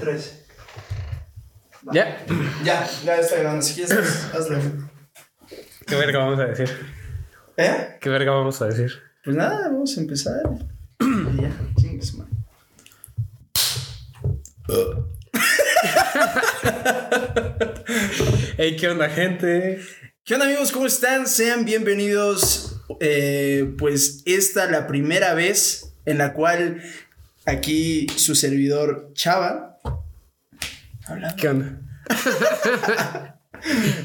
Tres. ¿Ya? Ya, ya está grabando. Si quieres, haz- hazlo. ¿Qué verga vamos a decir? ¿Eh? ¿Qué verga vamos a decir? Pues nada, vamos a empezar. Y ya, chingues, man. Hey, ¿qué onda, gente? ¿Qué onda, amigos? ¿Cómo están? Sean bienvenidos. Eh, pues esta la primera vez en la cual aquí su servidor Chava. Hablando. ¿Qué onda?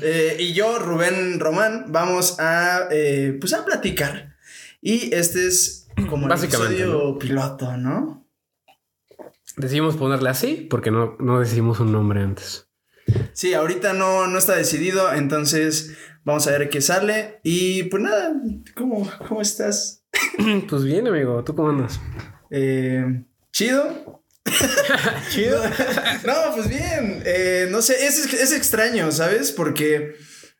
Eh, y yo, Rubén Román, vamos a, eh, pues a platicar. Y este es como el episodio piloto, ¿no? Decidimos ponerle así porque no, no decidimos un nombre antes. Sí, ahorita no, no está decidido, entonces vamos a ver qué sale. Y pues nada, ¿cómo, cómo estás? Pues bien, amigo. ¿Tú cómo andas? Eh, ¿Chido? Chido. No, pues bien. Eh, no sé, es, es extraño, ¿sabes? Porque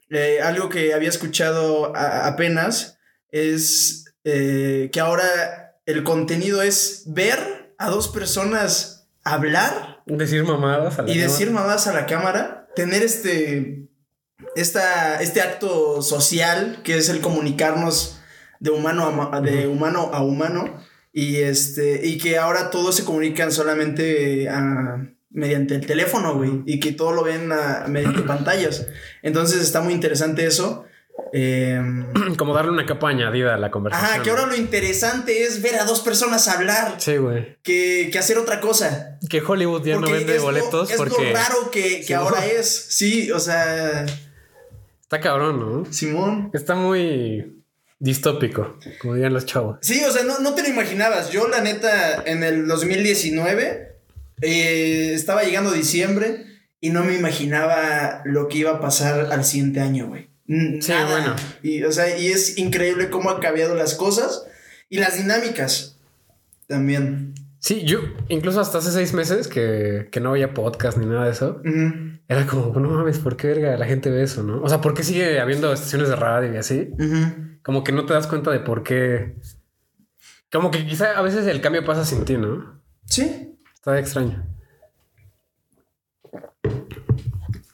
eh, algo que había escuchado a- apenas es eh, que ahora el contenido es ver a dos personas hablar Decir mamadas a la y cámara. decir mamadas a la cámara, tener este, esta, este acto social que es el comunicarnos de humano a, de humano, a humano y, este, y que ahora todos se comunican solamente ah, mediante el teléfono, güey, y que todo lo ven ah, mediante pantallas. Entonces está muy interesante eso. Em, Como darle una capa añadida a la conversación. ajá, que ahora lo interesante es ver a dos personas hablar Sí, güey. que, que hacer otra cosa. Que Hollywood ya no vende es lo- boletos es porque lo raro que, que Sí, ahora ¿no? es. Sí, o sea, está cabrón, ¿no? Simón. Está muy distópico, como dirían los chavos. Sí, o sea, no, no te lo imaginabas. Yo, la neta, en el 2019 eh, estaba llegando diciembre y no me imaginaba lo que iba a pasar al siguiente año, güey. Sí, nada. bueno. Y, o sea, y es increíble cómo han cambiado las cosas y las dinámicas también. Sí, yo incluso hasta hace seis meses que, que no había podcast ni nada de eso. Era como, no mames, ¿por qué verga la gente ve eso, no? O sea, ¿por qué sigue habiendo estaciones de radio y así? Como que no te das cuenta de por qué. Como que quizá a veces el cambio pasa sin ti, ¿no? Sí. Está extraño.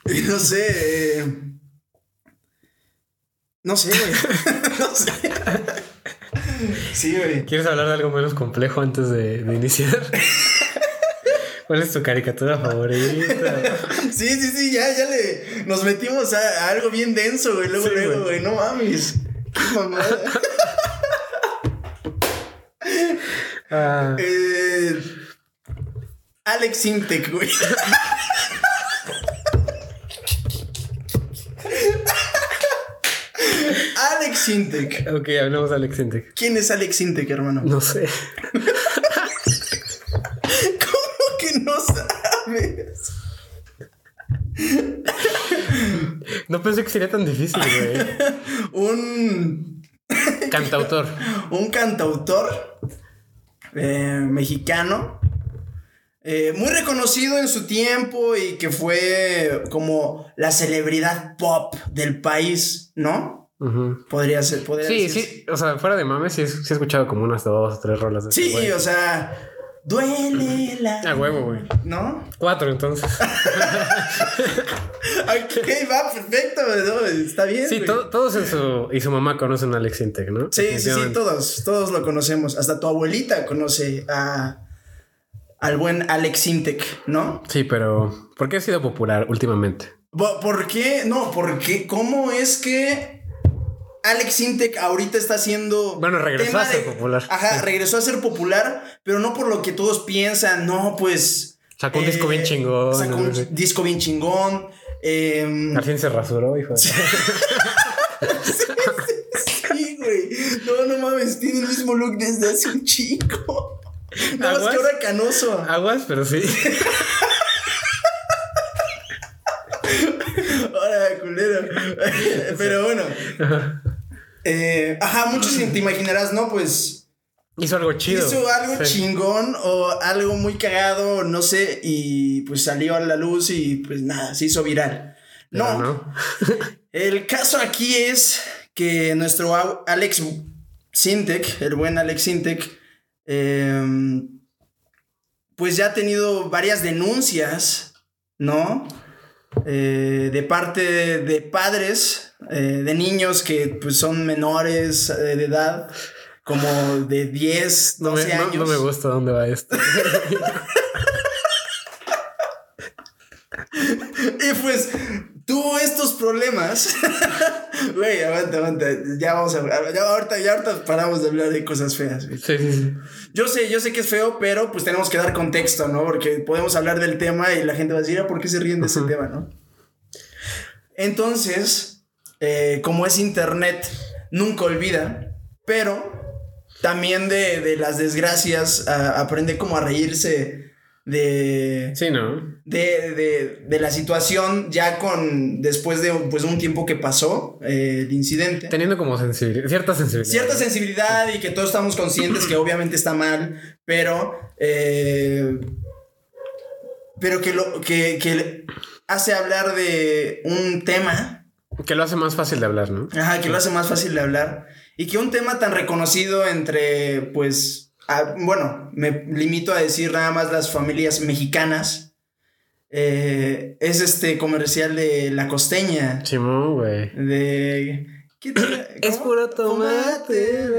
No sé. eh, No sé, güey. no sé. Sí, güey. ¿Quieres hablar de algo menos complejo antes de, de iniciar? ¿Cuál es tu caricatura favorita? Sí, sí, sí, ya, ya le. Nos metimos a, a algo bien denso, güey. Luego, Sí, luego, güey. No mames. Qué mamada. Ah, eh, Alex Sintek, güey. Alex Sintek. ok, hablemos de Alex Intec. ¿Quién es Alex Sintek, hermano? No sé. ¿Cómo que no sabes? No pensé que sería tan difícil, güey. Un, Cantautor. un cantautor eh, mexicano. eh, muy reconocido en su tiempo y que fue como la celebridad pop del país, ¿no? Ujú. Podría ser, podría Sí, sí. O sea, fuera de mames, sí, sí he escuchado como unas dos o tres rolas de Sí, güey. o sea, duele la. A huevo, güey. ¿No? Cuatro, entonces. Ok, va, perfecto, ¿no? Está bien. Sí, to- todos en su... Y su mamá conocen a Alex Intec, ¿no? Sí, sí, sí, todos, todos lo conocemos. Hasta tu abuelita conoce a al buen Alex Intec, ¿no? Sí, pero ¿por qué ha sido popular últimamente? ¿Por qué? No, ¿por qué? ¿Cómo es que Alex Intec ahorita está haciendo. Bueno, regresó a ser popular. Ajá, regresó a ser popular, pero no por lo que todos piensan, no, pues. Sacó un disco bien chingón, Sacó un disco bien chingón. em, Al fin se rasuró, hijo de... sí, güey. No, no mames, tiene el mismo look desde hace un chico. No, más ¿Aguas? que ahora canoso. Aguas, pero sí. Ahora, culero. Pero bueno. Eh, ajá, muchos te imaginarás, ¿no? Pues Hizo algo chido. hizo algo Sí. chingón o algo muy cagado, no sé, y pues salió a la luz y pues nada, se hizo viral. Pero No, no. el caso aquí es que nuestro Alex Sintek, el buen Alex Sintek, eh, pues ya ha tenido varias denuncias, ¿no? Eh, de parte de, padres, eh, de niños que pues, son menores eh, de edad, como de 10, 12 años. No, me gusta dónde va esto. y pues tuvo estos problemas. Güey, aguanta, aguanta. Ya vamos a hablar. Ya ahorita, ya ahorita paramos de hablar de cosas feas. Sí, sí, sí. Yo sé, yo sé que es feo, pero pues tenemos que dar contexto, ¿no? Porque podemos hablar del tema y la gente va a decir, ah, ¿por qué se ríen de ese tema, no? Entonces, eh, como es internet, nunca olvida, pero también de, de las desgracias aprende como a reírse de. Sí, ¿no? De, la situación ya con. Después de pues, un tiempo que pasó eh, el incidente. Teniendo como sensibilidad. Cierta sensibilidad. Cierta sensibilidad y que todos estamos conscientes que obviamente está mal, pero. Eh, pero que lo. Que, que hace hablar de un tema. Que lo hace más fácil de hablar, ¿no? Ajá, que lo hace más fácil de hablar. Y que un tema tan reconocido entre, pues bueno, me limito a decir nada más las familias mexicanas. Eh, es este comercial de La Costeña. Chimón, güey. De. es puro tomate.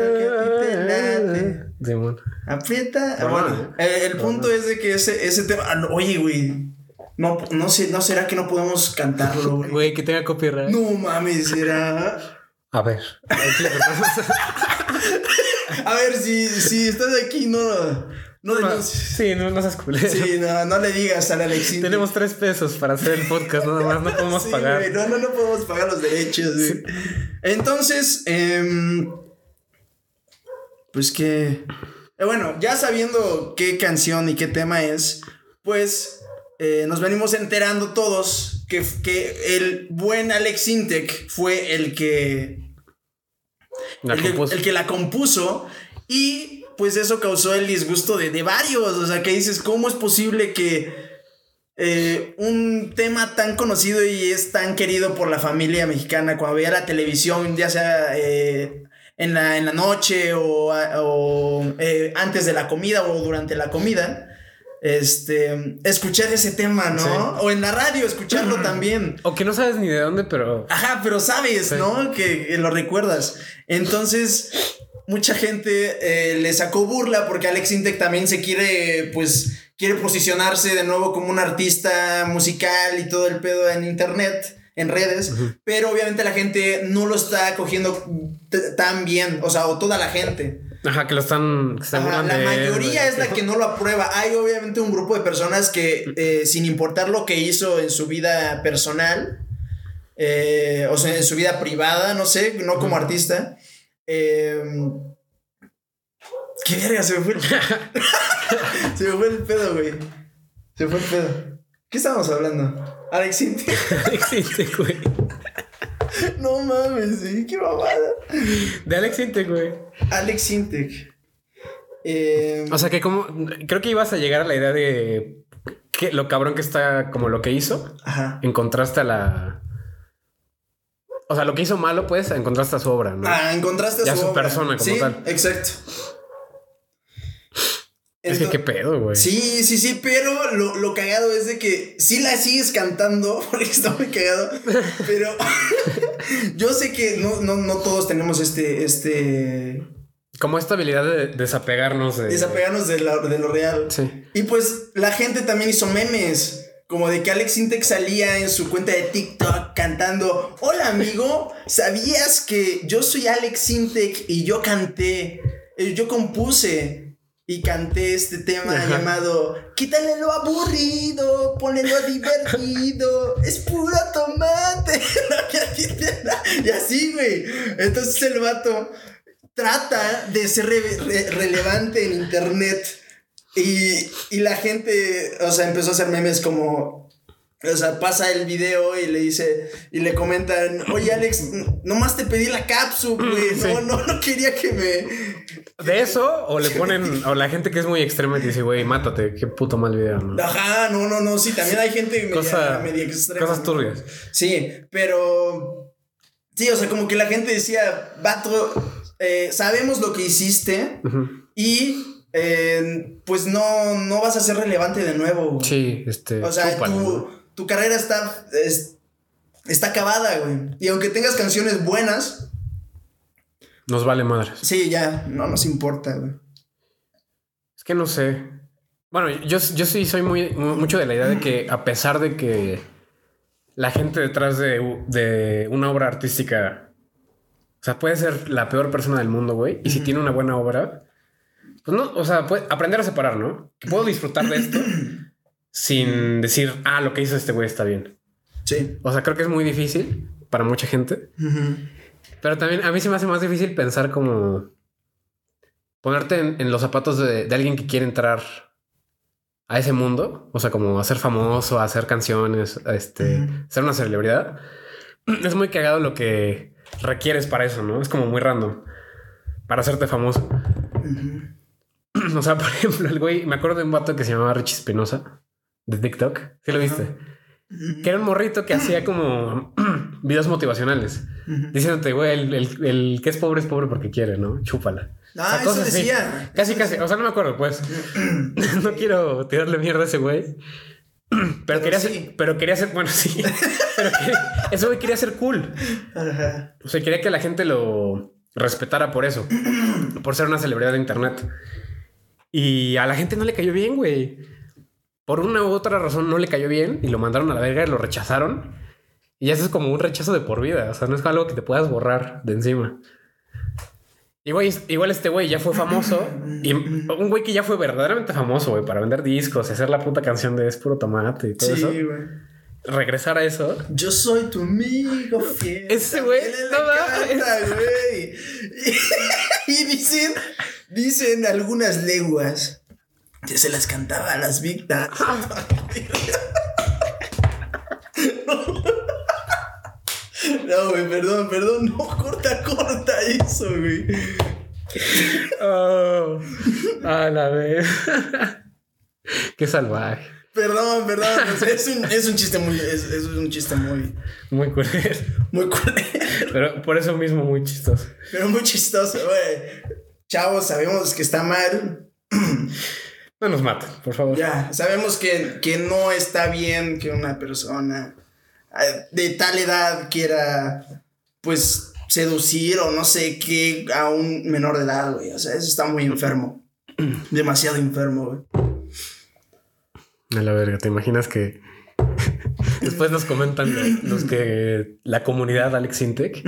Simón. Aprieta. bueno, el, punto es de que ese, ese tema. Ah, oye, güey. No, no, sé, no será que no podemos cantarlo, güey. Güey, que tenga copyright. No mames, será. A ver. A ver, si, si estás aquí, no. No, no, sí, no, no seas Sí, no, no le digas a Alexín. Tenemos tres pesos para hacer el podcast, nada más, no podemos pagar. no, no, no podemos pagar los derechos. Entonces, eh, pues que. Eh, bueno, ya sabiendo qué canción y qué tema es, pues eh, nos venimos enterando todos que, que el buen Alex Intec fue el que el, que, la compuso y pues eso causó el disgusto de, varios, o sea, que dices, ¿cómo es posible que eh, un tema tan conocido y es tan querido por la familia mexicana cuando veía la televisión, ya sea eh, en, la, en, la, noche o, eh, antes de la comida o durante la comida? Este, escuchar ese tema, ¿no? O en la radio, escucharlo también. O que no sabes ni de dónde, pero... Ajá, pero sabes, ¿no? Que, lo recuerdas. Entonces, mucha gente eh, le sacó burla porque Alex Intec también se quiere, pues, quiere posicionarse de nuevo como un artista musical y todo el pedo en internet en redes, pero obviamente la gente no lo está cogiendo tan bien, o sea, o toda la gente. Ajá, que lo están. la mayoría es la que no lo aprueba. Hay obviamente un grupo de personas que, eh, sin importar lo que hizo en su vida personal, eh, o sea, en su vida privada, no sé, no como artista. Em, qué verga, se me fue el. se me fue el pedo, güey. Se me fue el pedo. ¿Qué estábamos hablando? Alex Intec. Alex güey. No mames, sí, qué mamada. De Alex Intec, güey. Alex Intec. Eh, o sea que como. Creo que ibas a llegar a la idea de. Que lo cabrón que está como lo que hizo. Ajá. Encontraste a la. O sea, lo que hizo malo, pues, encontraste a su obra, ¿no? Ah, encontraste a ya su, su persona como sí, tal. Exacto. Es que qué pedo, güey. Sí, sí, sí, pero lo, lo, cagado es de que sí la sigues cantando, porque está muy cagado, pero yo sé que no, no, no todos tenemos este, este... Como esta habilidad de desapegarnos de... Desapegarnos de, de lo real. Sí. Y pues la gente también hizo memes. Como de que Alex Intec salía en su cuenta de TikTok cantando, hola amigo, ¿sabías que yo soy Alex Intec y yo canté, eh, yo compuse y canté este tema llamado Quítale lo aburrido, ponelo divertido, es puro tomate. y así, güey. Entonces el vato trata de ser relevante en internet. Y, y la gente, o sea, empezó a hacer memes como o sea, pasa el video y le dice, y le comentan, oye Alex, nomás te pedí la cápsula, güey, no, no, no quería que me... De eso, o le ponen, o la gente que es muy extrema y dice, güey, mátate, qué puto mal video, ¿no? Ajá, no, no, no, sí, también hay gente media, Cosa, media extrema. Cosas turbias. Sí, pero... Sí, o sea, como que la gente decía, vato, eh, sabemos lo que hiciste y eh, pues no, no vas a ser relevante de nuevo. güey. Sí, este. O sea, tu, tu carrera está, es- está acabada, güey. Y aunque tengas canciones buenas, Nos vale madres. sí, ya, no nos importa, güey. Es que no sé. Bueno, yo, yo sí soy muy, mu- mucho de la idea de que a pesar de que la gente detrás de, de una obra artística, o sea, puede ser la peor persona del mundo, güey, y si tiene una buena obra, pues no, o sea, puede aprender a separar, ¿no? Que puedo disfrutar de esto sin decir, ah, lo que hizo este güey está bien. Sí. O sea, creo que es muy difícil para mucha gente. Pero también a mí se me hace más difícil pensar como ponerte en, en los zapatos de, de alguien que quiere entrar a ese mundo, o sea, como a ser famoso, hacer canciones, este, ser una celebridad. Es muy cagado lo que requieres para eso, ¿no? Es como muy random para hacerte famoso. O sea, por ejemplo, el güey, me acuerdo de un vato que se llamaba Richie Espinosa de TikTok. ¿Sí lo viste? Que era un morrito que hacía como videos motivacionales. Diciéndote, güey, el, el- el que es pobre es pobre porque quiere, ¿no? Chúpala. Ah, eso decía. Casi, casi. O sea, no me acuerdo, pues. no quiero tirarle mierda a ese güey. Pero, Pero quería sí. ser, pero quería ser, bueno, sí. pero que- ese güey quería ser cool. Ajá. O sea, quería que la gente lo respetara por eso. por ser una celebridad de internet. Y a la gente no le cayó bien, güey. Por una u otra razón no le cayó bien y lo mandaron a la verga y lo rechazaron. Y eso es como un rechazo de por vida. O sea, no es algo que te puedas borrar de encima. Güey, igual este güey ya fue famoso. Y un güey que ya fue verdaderamente famoso, güey, para vender discos y hacer la puta canción de Es puro tomate y todo Sí, eso. güey. Regresar a eso. Yo soy tu amigo fiel. Ese güey, no güey. Y, y dicen, dicen algunas lenguas que se las cantaba a las víctimas. No, güey, perdón, perdón. No, corta, corta eso, güey. Oh, a la vez. Qué salvaje. Perdón, perdón. es, un, es un chiste muy. Es, es un chiste muy. Muy culero. Muy culero. Pero por eso mismo muy chistoso. Pero muy chistoso, güey. Chavos, sabemos que está mal. No nos maten, por favor. Ya, sabemos que, que no está bien que una persona de tal edad quiera, pues, seducir o no sé qué a un menor de edad, güey. O sea, eso está muy enfermo. Demasiado enfermo, güey. A la verga, ¿te imaginas que después nos comentan los- que la comunidad Alex Intec?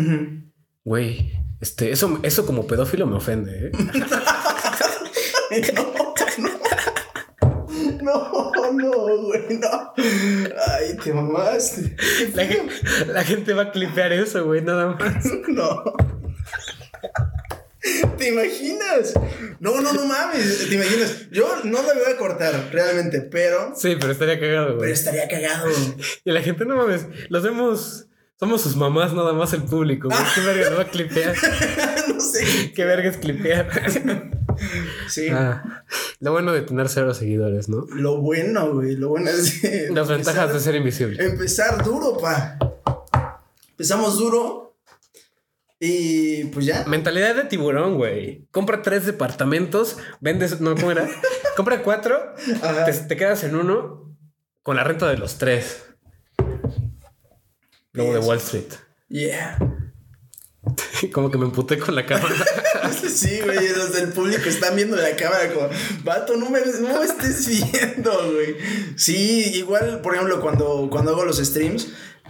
Güey, este, eso, eso como pedófilo me ofende, ¿eh? No, no, no, güey, no. Ay, te mamaste. La, gen- la gente va a clipear eso, güey, nada más. No. ¿Te imaginas? No, no, no mames. ¿Te imaginas? Yo no lo voy a cortar, realmente, pero. Sí, pero estaría cagado, Pero güey. estaría cagado. Y la gente, no mames, los vemos, somos sus mamás nada más el público, güey. ¿Qué verga lo va a clipear? no sé. ¿Qué verga es clipear? Sí. Ah, lo bueno de tener cero seguidores, ¿no? Lo bueno, güey. Lo bueno es. Las ventajas de ser invisible. Empezar duro, pa. Empezamos duro. Y pues ya. Mentalidad de tiburón, güey. Compra tres departamentos, vendes, no, ¿cómo era? Compra cuatro, te, te quedas en uno con la renta de los tres. Luego de. Wall Street. Yeah. Como que me emputé con la cámara. Sí, güey, los del público están viendo la cámara como, vato, no me, no me estés viendo, güey. Sí, igual, por ejemplo, cuando, cuando hago los streams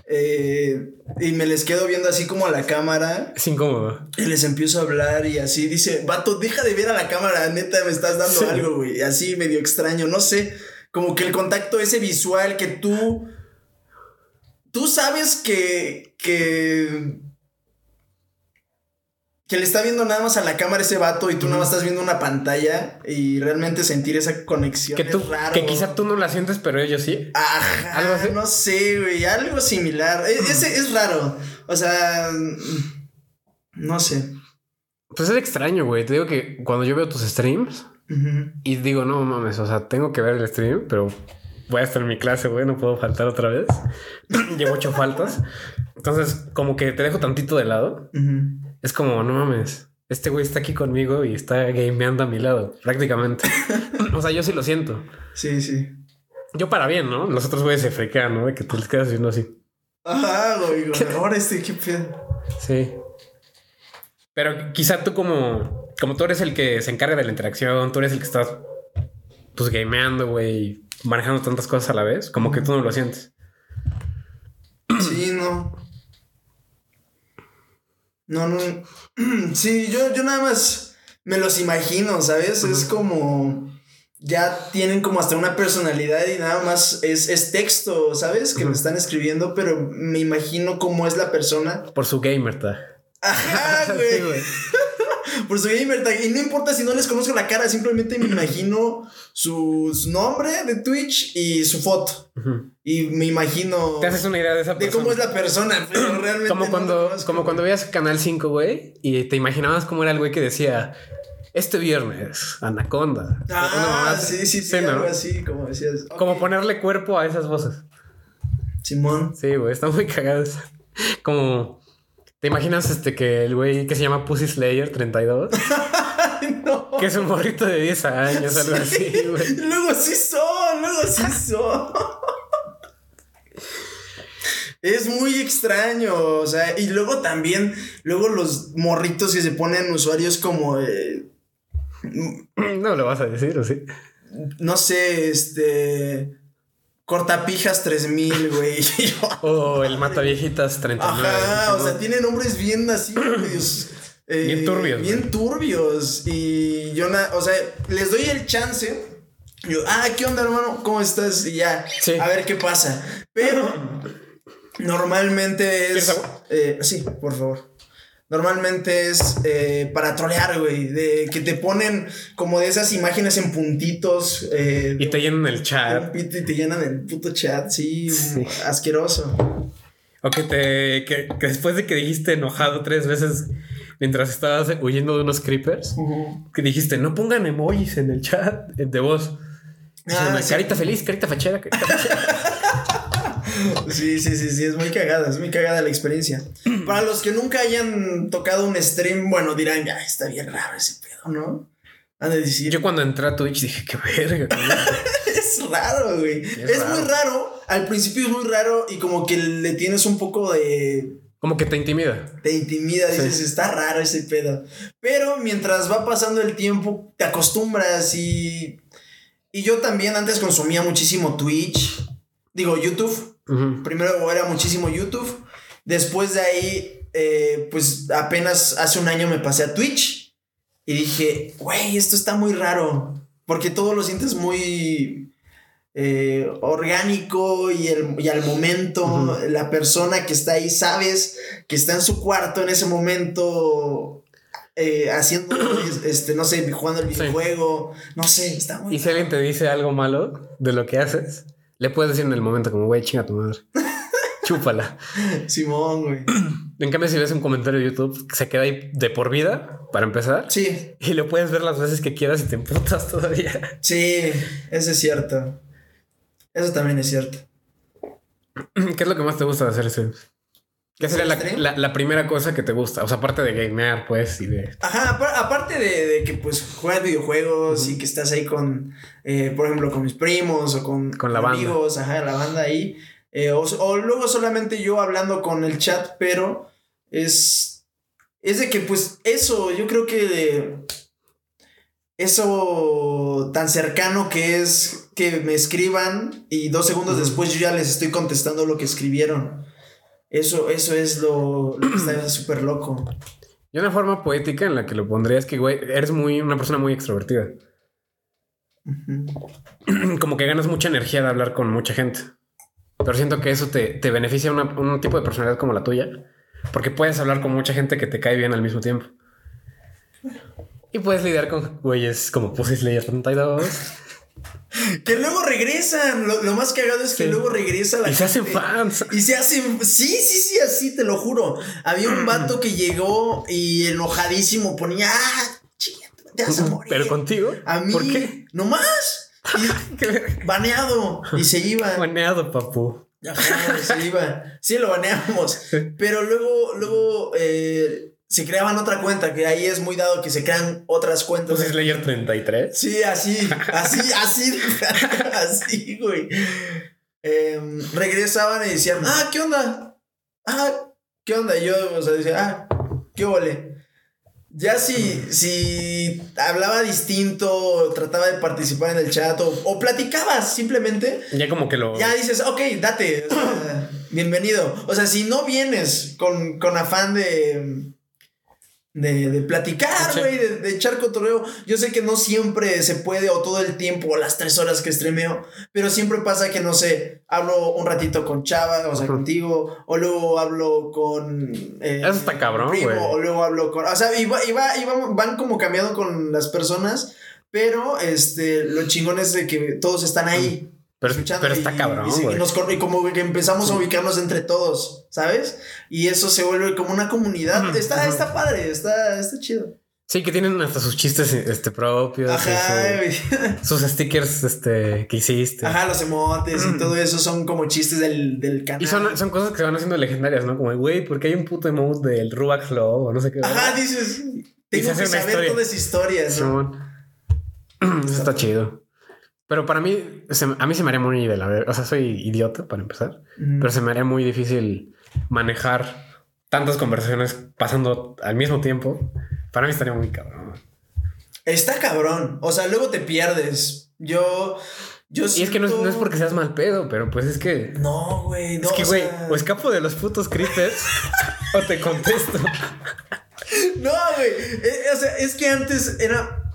eh, y me les quedo viendo así como a la cámara Es incómodo. y les empiezo a hablar y así dice, vato, deja de ver a la cámara, neta, me estás dando Sí. algo, güey. Así medio extraño, no sé, como que el contacto ese visual que tú, tú sabes que, que que le está viendo nada más a la cámara ese vato y tú nada más estás viendo una pantalla y realmente sentir esa conexión Que, tú, es raro. que quizá tú no la sientes, pero ellos sí. Ajá, ¿Algo así? no sé, güey, algo similar. E- Ese es raro. O sea, no sé. Pues es extraño, güey. Te digo que cuando yo veo tus streams y digo, no mames, o sea, tengo que ver el stream, pero voy a estar en mi clase, güey, no puedo faltar otra vez. Llevo ocho faltas. Entonces, como que te dejo tantito de lado. Ujú. Es como, no mames. este güey está aquí conmigo y está gameando a mi lado, prácticamente. o sea, yo sí lo siento. Sí, sí. Yo para bien, ¿no? Los otros güeyes se frequean, ¿no? De que te les quedas viendo así. Ajá, güey. Ahora este, qué pedo. Sí. Pero quizá tú como, como tú eres el que se encarga de la interacción, tú eres el que estás pues gameando, güey, manejando tantas cosas a la vez, como que tú no lo sientes. Sí, no. No, no. Sí, yo, yo nada más me los imagino, ¿sabes? Es como. Ya tienen como hasta una personalidad y nada más es, es texto, ¿sabes? Que me están escribiendo, pero me imagino cómo es la persona. Por su gamer tag. Ajá, Sí, güey. Por su gamer tag. Y no importa si no les conozco la cara, simplemente me imagino su, su nombre de Twitch y su foto. Y me imagino Te haces una idea de esa de cómo es la persona, pero realmente. Como no cuando, como cuando veías Canal 5, güey, y te imaginabas cómo era el güey que decía, este viernes, Anaconda. Ah, sí, sí, sí, ¿no? algo así, como decías. Como ponerle cuerpo a esas voces. Simón. Sí, güey, está muy cagado. eso. Como, ¿te imaginas este que el güey que se llama Pussy Slayer 32? Ay, no. que es un morrito de 10 años, algo así, güey. Luego sí son, luego sí son. Es muy extraño, o sea, y luego también, luego los morritos que se ponen usuarios como, eh, No lo vas a decir, ¿o sí? no sé, este, cortapijas 3000, güey. O el Mataviejitas 39. Ajá, o sea, tiene nombres bien así, medios, eh, Bien turbios, Bien turbios. Y yo, o sea, les doy el chance. Yo, ah, ¿qué onda, hermano? ¿Cómo estás? Y ya, Sí. a ver qué pasa. Pero normalmente ¿Quieres es. agua? eh, sí, por favor. Normalmente es eh, para trolear, güey. De que te ponen como de esas imágenes en puntitos. eh, Y te llenan el chat. y te llenan el puto chat, sí, Sí. asqueroso. O que te. Que, que después de que dijiste enojado tres veces mientras estabas huyendo de unos creepers, que dijiste no pongan emojis en el chat de voz. Ah, sí. Carita feliz, carita fachera. carita fachera". Sí, sí, sí, sí, es muy cagada, es muy cagada la experiencia. Para los que nunca hayan tocado un stream, bueno, dirán, ya está bien raro ese pedo, ¿no? Han de decir, Yo cuando entré a Twitch dije, qué verga. güey". es raro, güey. Es, raro. muy raro, al principio es muy raro y como que le tienes un poco de... Como que te intimida. Te intimida, Sí. dices, está raro ese pedo. Pero mientras va pasando el tiempo, te acostumbras y... Y yo también antes consumía muchísimo Twitch, digo, YouTube. Primero era muchísimo YouTube. Después de ahí, eh, pues apenas hace un año me pasé a Twitch. Y dije, güey, esto está muy raro. Porque todo lo sientes muy eh, orgánico y, el- y al momento. La persona que está ahí, sabes que está en su cuarto en ese momento. eh, haciendo, este, no sé, jugando el Sí. videojuego. No sé, está muy Y si alguien te dice algo malo de lo que haces, le puedes decir en el momento como, güey, chinga tu madre. Chúpala. Simón, güey. En cambio, si ves un comentario de YouTube, se queda ahí de por vida, para empezar. Sí, Y lo puedes ver las veces que quieras y te emputas todavía. Sí, eso es cierto. Eso también es cierto. ¿Qué es lo que más te gusta de hacer streams? ¿Qué sería la, la- la primera cosa que te gusta? O sea, aparte de gamear, pues, y de... Ajá, apar- aparte de, de que pues juegas videojuegos y que estás ahí con, eh, por ejemplo, con mis primos o con, Con la banda. amigos, ajá, la banda ahí. eh, o, o luego solamente yo hablando con el chat, pero es, es de que pues eso, yo creo que de eso tan cercano que es que me escriban y dos segundos después yo ya les estoy contestando lo que escribieron. Eso, eso es lo, lo que está súper loco. Y una forma poética en la que lo pondría es que, güey, eres muy, una persona muy extrovertida. Como que ganas mucha energía de hablar con mucha gente. Pero siento que eso te, te beneficia una- un tipo de personalidad como la tuya. Porque puedes hablar con mucha gente que te cae bien al mismo tiempo. Y puedes lidiar con güeyes como Pussy Slayer 32. Que luego regresan. Lo, lo más cagado es que Sí. luego regresa la y se hacen fans. Y se hacen. Sí, sí, sí, así te lo juro. Había un vato que llegó y enojadísimo ponía. Ah, te vas a morir. Pero contigo. A mí. ¿Por qué? No más. Y baneado. Y se iba. Baneado, papu. Ajá, se iba. Sí, lo baneamos. Pero luego, luego, eh, se creaban otra cuenta, que ahí es muy dado que se crean otras cuentas. Entonces Layer 33. Sí, así, así, así, así, güey. Em, regresaban y decían, ah, ¿qué onda? Ah, ¿qué onda? Y yo, o sea, decía, ah, ¿qué ole? Ya si, si hablaba distinto, trataba de participar en el chat o, o platicabas simplemente, Ya como que lo. ya dices, ok, date, o sea, bienvenido. O sea, si no vienes con, con afán de, de, de platicar, güey, de, de echar cotorreo, yo sé que no siempre se puede o todo el tiempo o las tres horas que streameo, pero siempre pasa que, no sé, hablo un ratito con Chava, o sea, contigo, o luego hablo con... eh, Eso está cabrón, güey. O luego hablo con... O sea, va- y va- van como cambiando con las personas. Pero este, lo chingón es de que todos están ahí. Pero y- está cabrón, y, se- y nos y como que empezamos a ubicarnos entre todos, ¿sabes? Y eso se vuelve como una comunidad. Está, está padre, está, está chido. Sí, que tienen hasta sus chistes este, propios. y Ajá, su- sus stickers este, que hiciste. Ajá, los emotes y todo eso son como chistes del, del canal. Y son, son cosas que se van haciendo legendarias, ¿no? Como, güey, porque hay un puto emote del Rubax Low o no sé qué. Ajá, dices, tengo que saber historia. toda esa historia, ¿no? Eso está chido. Pero para mí, se- a mí se me haría muy de la O sea, soy idiota para empezar. Pero se me haría muy difícil manejar tantas conversaciones pasando al mismo tiempo. Para mí estaría muy cabrón. Está cabrón. O sea, luego te pierdes. Yo. Yo Y es que no es, siento- no es porque seas mal pedo, pero pues es que. No, güey. No, es que, o güey, sea- o escapo de los putos creepers o te contesto. No, güey. Eh, o sea, es que antes era.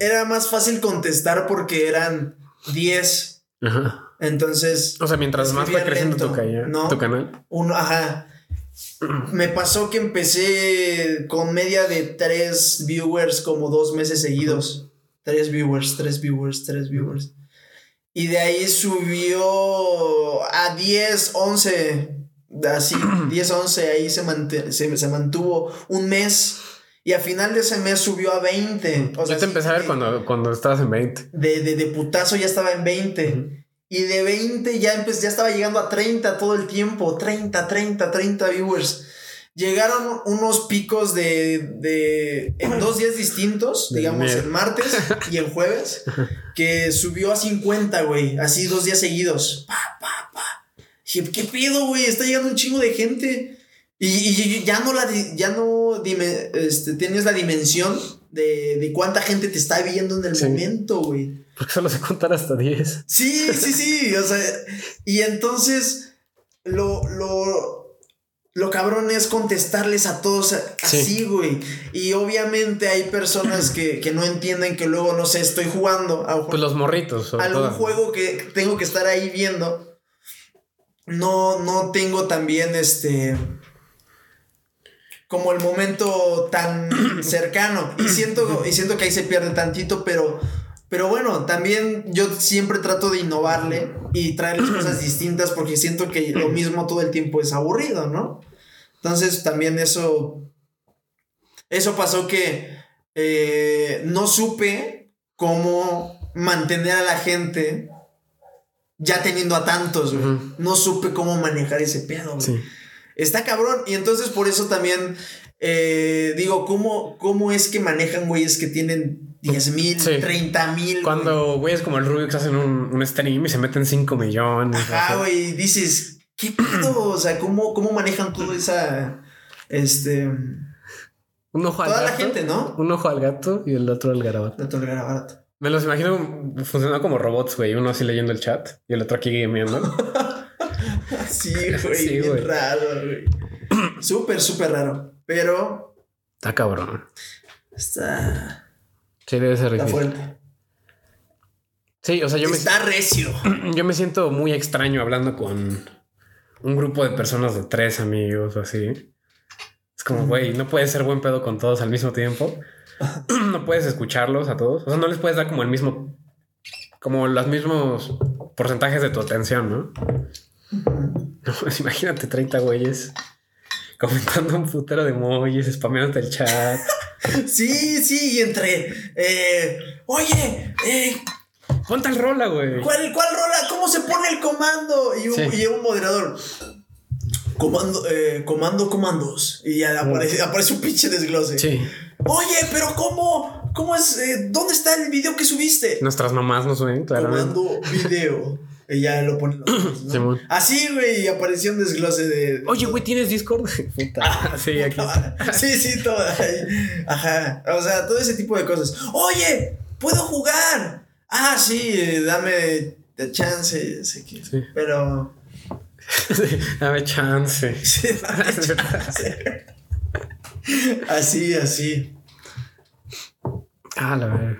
Era más fácil contestar porque eran 10. Ajá. Entonces. O sea, mientras más va creciendo tu, lento, ca- ¿no? tu canal. Uno, ajá. Me pasó que empecé con media de tres viewers como dos meses seguidos. Tres viewers, tres viewers, tres viewers. Y de ahí subió a 10, 11. Así, 10, 11. Ahí se, se, se mantuvo un mes. Y a final de ese mes subió a 20. O sea, Yo te empecé a ver sí, cuando, cuando estabas en 20. de, de, de putazo ya estaba en 20. Y de 20 ya, empecé, ya estaba llegando a 30 todo el tiempo. 30, 30, 30 viewers. Llegaron unos picos de, de en dos días distintos, De digamos miedo. el martes y el jueves, que subió a 50, güey, así dos días seguidos. Pa, pa, pa. Dije, ¿qué pedo, güey? Está llegando un chingo de gente. Y, y ya no la ya no dime, este, tienes la dimensión de, de cuánta gente te está viendo en el Sí. momento, güey. Porque solo sé contar hasta 10. Sí, sí, sí. O sea, y entonces lo, lo, lo cabrón es contestarles a todos Sí. así, güey. Y obviamente hay personas que, que no entienden que luego, no sé, estoy jugando a, Pues los morritos. algún todo. juego que tengo que estar ahí viendo. No, no tengo también este. Como el momento tan cercano. Y siento, y siento que ahí se pierde tantito, pero. Pero bueno, también yo siempre trato de innovarle y traerles cosas distintas porque siento que lo mismo todo el tiempo es aburrido, ¿no? Entonces también eso. Eso pasó que eh, no supe cómo mantener a la gente ya teniendo a tantos, güey. No supe cómo manejar ese pedo, güey. Sí. Está cabrón. Y entonces por eso también eh, digo, ¿cómo, ¿cómo es que manejan güeyes que tienen 10 mil, Sí. 30 mil? Cuando güeyes como el Rubix hacen un, un stream y se meten 5 millones. Ajá, güey. Dices, ¿qué pedo? O sea, ¿cómo, cómo manejan toda esa. Este. Un ojo al Toda la gato. gente, ¿no? Un ojo al gato y el otro al garabato. De todo el garabato. Me los imagino funcionando como robots, güey. Uno así leyendo el chat y el otro aquí gameando. Sí, güey. Sí, bien güey. raro, güey. súper, súper raro. Pero Está cabrón. está. Sí, debe ser Está difícil. fuerte. Sí, o sea, yo me, Está recio. yo me siento muy extraño hablando con un grupo de personas de tres amigos o así. Es como, güey, no puedes ser buen pedo con todos al mismo tiempo. no puedes escucharlos a todos. O sea, no les puedes dar como el mismo, como los mismos porcentajes de tu atención, ¿no? No, pues imagínate 30 güeyes comentando un putero de emojis, spameándote el chat. Sí, sí, y entre. eh, Oye, eh, Ponte el rola, güey. ¿cuál, ¿cuál rola? ¿Cómo se pone el comando? Y un, Sí. y un moderador. comando, eh, comando comandos. Y ya aparece, aparece un pinche desglose. Sí. Oye, pero ¿cómo? ¿Cómo es? eh, ¿Dónde está el video que subiste? Nuestras mamás nos ven, claramente. Comando video. Y ya lo ponen los ojos, ¿no? Simón. Así, güey, y apareció un desglose de. Oye, güey, ¿tienes Discord? Puta. Sí, aquí. Sí, sí, todo. ahí. Ajá. O sea, todo ese tipo de cosas. Oye, ¿puedo jugar? Ah, sí, eh, dame chance. Sé que, Sí. Pero. Dame chance. Sí, dame chance. Así, así. Ah, la verdad.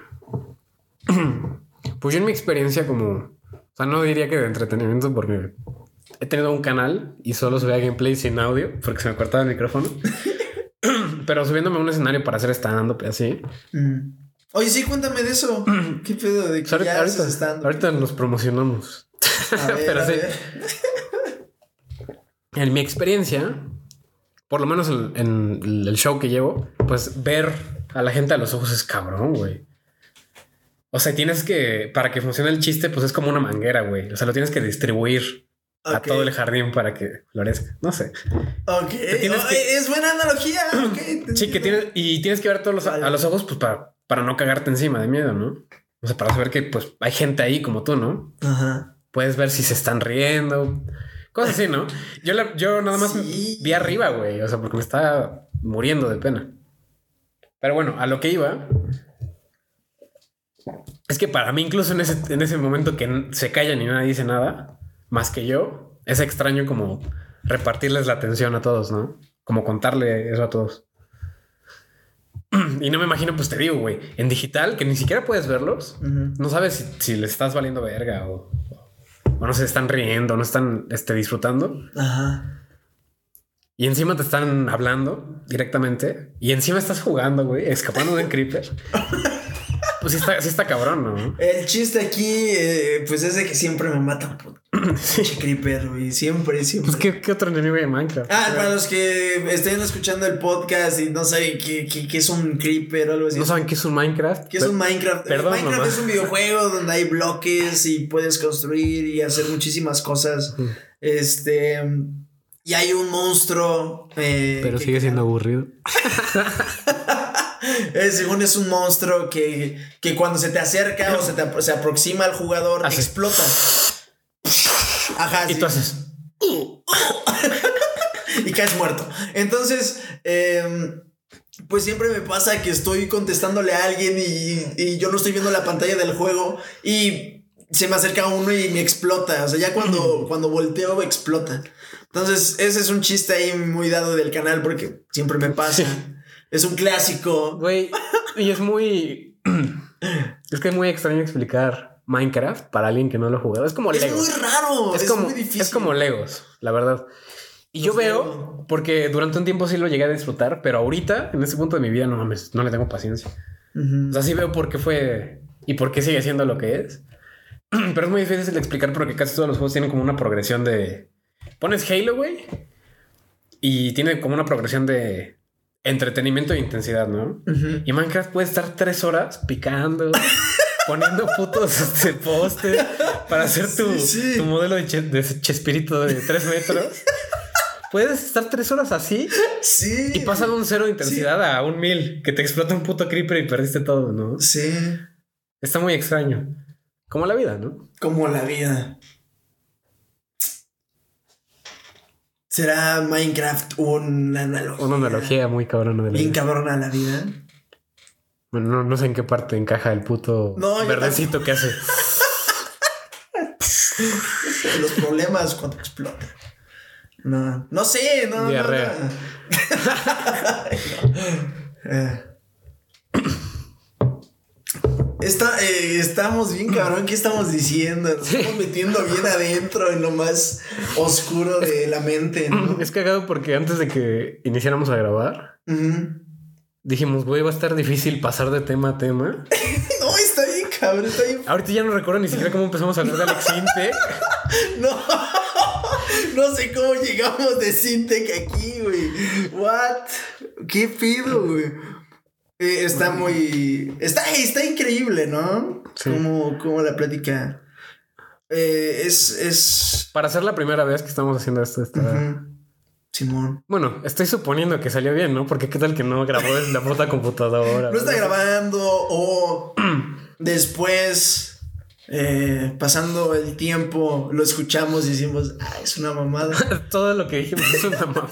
Pues yo en mi experiencia como... Sea, no diría que de entretenimiento porque he tenido un canal y solo subía gameplay sin audio porque se me cortaba el micrófono. Pero subiéndome a un escenario para hacer stand-up y así. Mm. Oye, sí, cuéntame de eso. ¿Qué pedo de que ahorita, ya haces ahorita, stand-up? ahorita nos promocionamos. A ver, pero a sí. ver. En mi experiencia, por lo menos en, en el show que llevo, pues ver a la gente a los ojos es cabrón, güey. O sea, tienes que, para que funcione el chiste, pues es como una manguera, güey. O sea, lo tienes que distribuir a todo el jardín para que florezca. No sé. Ok. que- Es buena analogía. ok, Sí, que tienes, y tienes que ver todos los, a los ojos, pues para, para no cagarte encima de miedo, ¿no? O sea, para saber que pues hay gente ahí como tú, ¿no? Ajá. Puedes ver si se están riendo. Cosas así, ¿no? Yo, la- yo nada más Sí. vi arriba, güey. O sea, porque me estaba muriendo de pena. Pero bueno, a lo que iba. Es que para mí, incluso en ese, en ese momento que se callan y nadie dice nada, más que yo, es extraño como repartirles la atención a todos, ¿no? Como contarle eso a todos. Y no me imagino, pues te digo, güey, en digital, que ni siquiera puedes verlos, no sabes si, si les estás valiendo verga o, o no se están riendo, no están este, disfrutando. Ajá. Y encima te están hablando directamente. Y encima estás jugando, güey, escapando de un creeper. Pues sí está, sí está cabrón, ¿no? El chiste aquí, eh, pues es de que siempre me matan por pinche creeper, güey. Siempre, siempre. Pues ¿qué, qué otro enemigo de Minecraft? Ah, para los que estén escuchando el podcast y no saben qué, qué, qué es un creeper o algo así. ¿No saben qué es un Minecraft? ¿Qué es un Minecraft? Perdón, Minecraft es un videojuego donde hay bloques y puedes construir y hacer muchísimas cosas. Este. Y hay un monstruo. eh, Pero que- sigue siendo aburrido. eh, según es un monstruo que, que cuando se te acerca o se, te, se aproxima al jugador, Hace- explota. Ajá, Y sí. tú haces. y caes muerto. Entonces, eh, pues siempre me pasa que estoy contestándole a alguien y, y yo no estoy viendo la pantalla del juego y se me acerca uno y me explota. O sea, ya cuando, cuando volteo, explota. Entonces, ese es un chiste ahí muy dado del canal porque siempre me pasa. Es un clásico. Güey, y es muy. es que es muy extraño explicar Minecraft para alguien que no lo ha jugado. Es como Es Legos. muy raro. es, Es, como, muy difícil. es como Legos, la verdad. Y yo veo, porque durante un tiempo sí lo llegué a disfrutar, pero ahorita, en este punto de mi vida, no mames, no le tengo paciencia. Ujú. O sea, sí veo por qué fue y por qué sigue siendo lo que es. Pero es muy difícil de explicar porque casi todos los juegos tienen como una progresión de. Pones Halo, güey. Y tiene como una progresión de entretenimiento e intensidad, ¿no? Y Minecraft puede estar tres horas picando, poniendo putos este, postes para hacer tu, Sí, sí. tu modelo de, che- de Chespirito de tres metros. Puedes estar tres horas así Sí. y pasa de un cero de intensidad a un mil, que te explota un puto creeper y perdiste todo, ¿no? Sí. Está muy extraño. Como la vida, ¿no? Como la vida. ¿Será Minecraft una analogía? Una analogía muy cabrona de la Bien vida. cabrona la vida. Bueno, no, no sé en qué parte encaja el puto No, verdecito que hace. Los problemas cuando explota. No, no sé, no. no, Diarrea. no. Eh. Está, eh, estamos bien cabrón, ¿qué estamos diciendo? Nos estamos metiendo bien adentro en lo más oscuro de la mente, ¿no? Es cagado porque antes de que iniciáramos a grabar, dijimos, güey, va a estar difícil pasar de tema a tema. No, está bien cabrón, está bien Ahorita ya no recuerdo ni siquiera cómo empezamos a hablar de Alex Inte. No, no sé cómo llegamos de Sintec aquí, güey. What? ¿Qué pido, güey? Eh, está muy. Está, está increíble, ¿no? Sí. Como, como la plática. Eh, es. es Para ser la primera vez que estamos haciendo esto, está. Simón. Bueno, estoy suponiendo que salió bien, ¿no? Porque qué tal que no grabó desde la puta computadora. No está grabando o después, eh, pasando el tiempo, lo escuchamos y decimos, ah, es una mamada. Todo lo que dijimos es una mamá.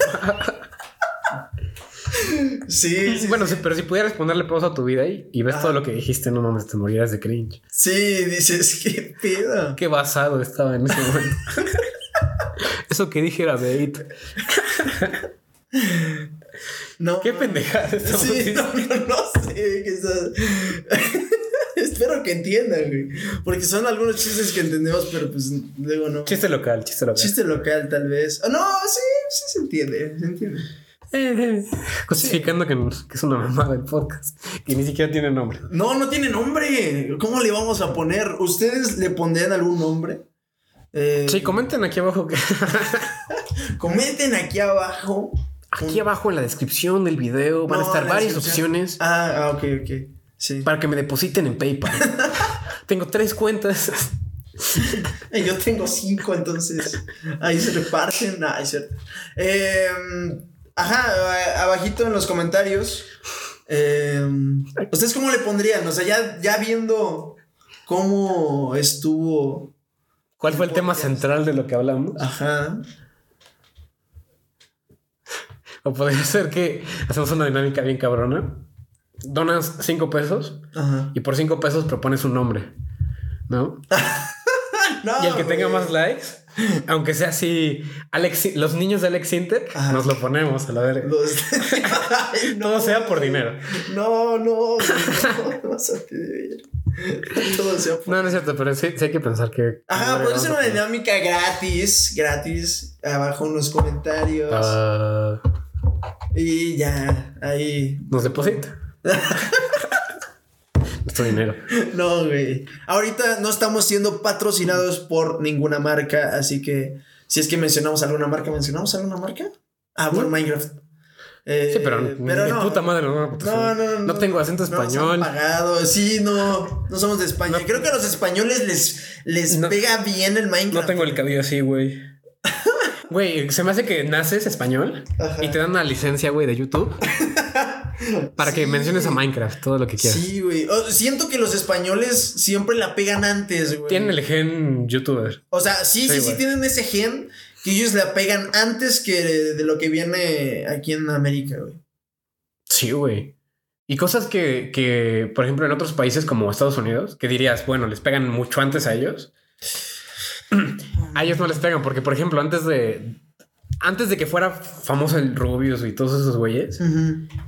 Sí, sí. bueno, sí, pero si pudieras ponerle pausa a tu vida y, y ves todo lo que dijiste, no mames, te morirás de cringe. Sí, dices, qué pedo. Qué basado estaba en ese momento. Eso que dije era bait. No. Qué pendejada Sí, no, no, no sé. Espero que entiendan, güey. Porque son algunos chistes que entendemos, pero pues luego no. Chiste local, chiste local. Chiste local, tal vez. Ah, no, sí, sí se entiende, se entiende. Justificando que, que es una mamada el podcast, que ni siquiera tiene nombre. No, no tiene nombre. ¿Cómo le vamos a poner? ¿Ustedes le pondrían algún nombre? Eh, Sí, comenten aquí abajo que comenten aquí abajo. aquí abajo en la descripción del video van a estar varias opciones Ah, ah, ok, ok. Sí. para que me depositen en PayPal. Tengo tres cuentas. Yo tengo cinco, entonces ahí se reparten. Nah, es cierto. Eh, ajá, abajito en los comentarios. eh, ¿Ustedes cómo le pondrían? O sea, ya, ya viendo cómo estuvo. ¿Cuál fue el tema central de lo que hablamos? Ajá. O podría ser que hacemos una dinámica bien cabrona. Donas cinco pesos Ajá. y por cinco pesos propones un nombre, ¿no? No, Y el que tenga güey. más likes, aunque sea así, Alex, los niños de Alex Sintek, Ajá. nos lo ponemos a la verga. Los- Ay, no, Todo sea por dinero. No, no, no, no se te debe. Todo sea por No, no es cierto, pero sí, sí hay que pensar que. Ajá, puede ser una dinámica gratis, gratis, abajo en los comentarios. Ah, Y ya, ahí. nos deposita. Nuestro dinero. No, güey. Ahorita no estamos siendo patrocinados por ninguna marca, así que si es que mencionamos alguna marca, ¿mencionamos alguna marca? Ah, por Minecraft. Eh, Sí, pero, pero ni no. puta madre, no, No, no, no. No tengo acento No español. pagado. Sí, no. No somos de España. No. Creo que a los españoles les, les No. pega bien el Minecraft. No tengo el cabello así, güey. Güey, se me hace que naces español Ajá. y te dan una licencia, güey, de YouTube para que menciones a. Minecraft, todo lo que quieras. Sí, güey. Oh, siento que los españoles siempre la pegan antes, güey. Tienen el gen youtuber. O sea, sí, sí, Sí, tienen ese gen que ellos la pegan antes que de, de lo que viene aquí en América, güey. Sí, güey. Y cosas que, que, por ejemplo, en otros países como Estados Unidos, que dirías, bueno, les pegan mucho antes a ellos. a ellos no les pegan, porque, por ejemplo, antes de. Antes de que fuera famoso el Rubius y todos esos güeyes,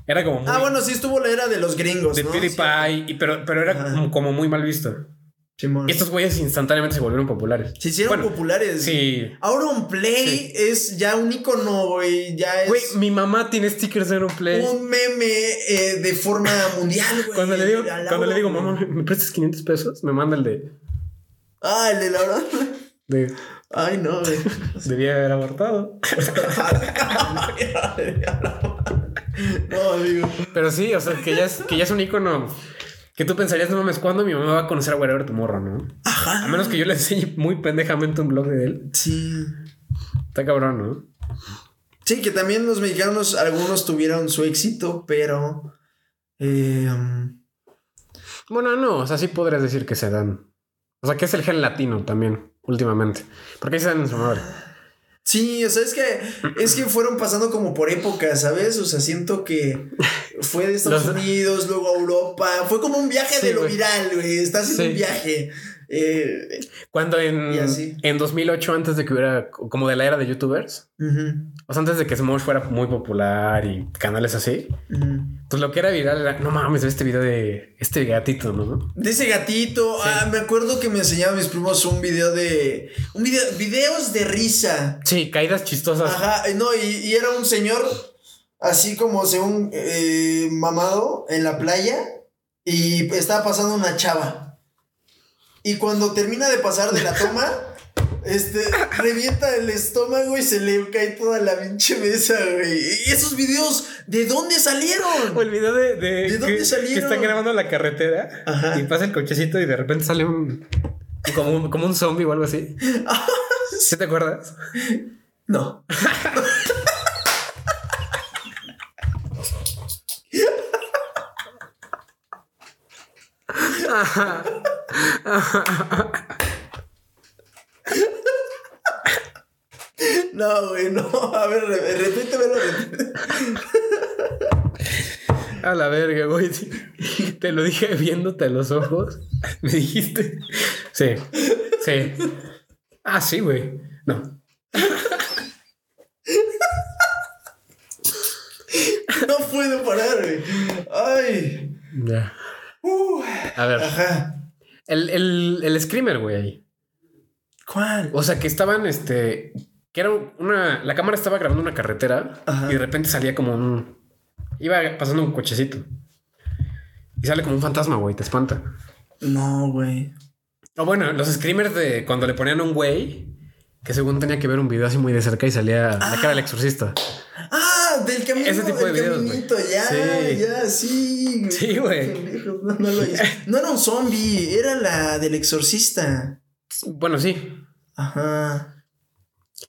era como muy. Ah, bueno, sí estuvo la era de los gringos, de ¿no? PewDiePie, y, pero, pero era como, como muy mal visto. Simón. Y estos güeyes instantáneamente se volvieron populares. Se hicieron Bueno, populares. Sí. Auron Play es ya un icono, güey. Ya es Güey, mi mamá tiene stickers de Play. un meme eh, de forma mundial, güey. Cuando le digo, cuando le digo, mamá, ¿me- ¿me prestas 500 pesos? Me manda el de. Ah, el de Laura. de Ay, no, güey. debía haber abortado. no, amigo. Pero sí, o sea, que ya es, que ya es un icono que tú pensarías, no mames, ¿cuándo mi mamá va a conocer a Wherever Tomorrow, no? Ajá. A menos que yo le enseñe muy pendejamente un blog de él. Sí. Está cabrón, ¿no? Sí, que también los mexicanos, algunos tuvieron su éxito, pero. eh, um, Bueno, no, o sea, sí podrías decir que se dan. O sea, que es el gen latino también, últimamente. Porque ahí se dan en su madre. sí, o sea, es que, es que fueron pasando como por épocas, ¿sabes? O sea, siento que fue de Estados Los- Unidos, luego a Europa. Fue como un viaje Sí, de lo viral, güey. Estás en Sí. un viaje. Eh, Cuando en, en 2008, antes de que hubiera como de la era de youtubers, ujú, o sea, antes de que Smosh fuera muy popular y canales así, pues lo que era viral era, no mames, este video de este gatito, ¿no? De ese gatito, ah, me acuerdo que me enseñaban mis primos un video de. Un video, videos de risa. Sí, caídas chistosas. Ajá, eh, no, y, y era un señor así como según eh, mamado en la playa y estaba pasando una chava. Y cuando termina de pasar de la toma, este, revienta el estómago y se le cae toda la pinche mesa, güey. Y esos videos, ¿de dónde salieron? O el video de, de, ¿De dónde que, salieron? que están grabando la carretera Ajá. y pasa el cochecito y de repente sale un como un, como un zombie o algo así. ¿Sí te acuerdas? No. No, güey, no. A ver, re- repítemelo, repítemelo. A la verga, güey. Te lo dije viéndote a los ojos. Me dijiste. Sí. Sí. Ah, sí, güey. No. No puedo parar, güey. Ay. Ya. Uh. A ver. Ajá. El, el, el screamer, güey. ¿Cuál? O sea, que estaban, este... Que era una... La cámara estaba grabando una carretera Ajá. y de repente salía como un... Iba pasando un cochecito. Y sale como un fantasma, güey. Te espanta. No, güey. O bueno, los screamers de cuando le ponían a un güey que según tenía que ver un video así muy de cerca y salía la cara del exorcista. Del camino. Ese tipo de del videos, güey. caminito, ya, Sí. ya, sí. Sí, güey. Pendejos, No, no lo hice. No era un zombie, era la del exorcista. Bueno, sí. Ajá.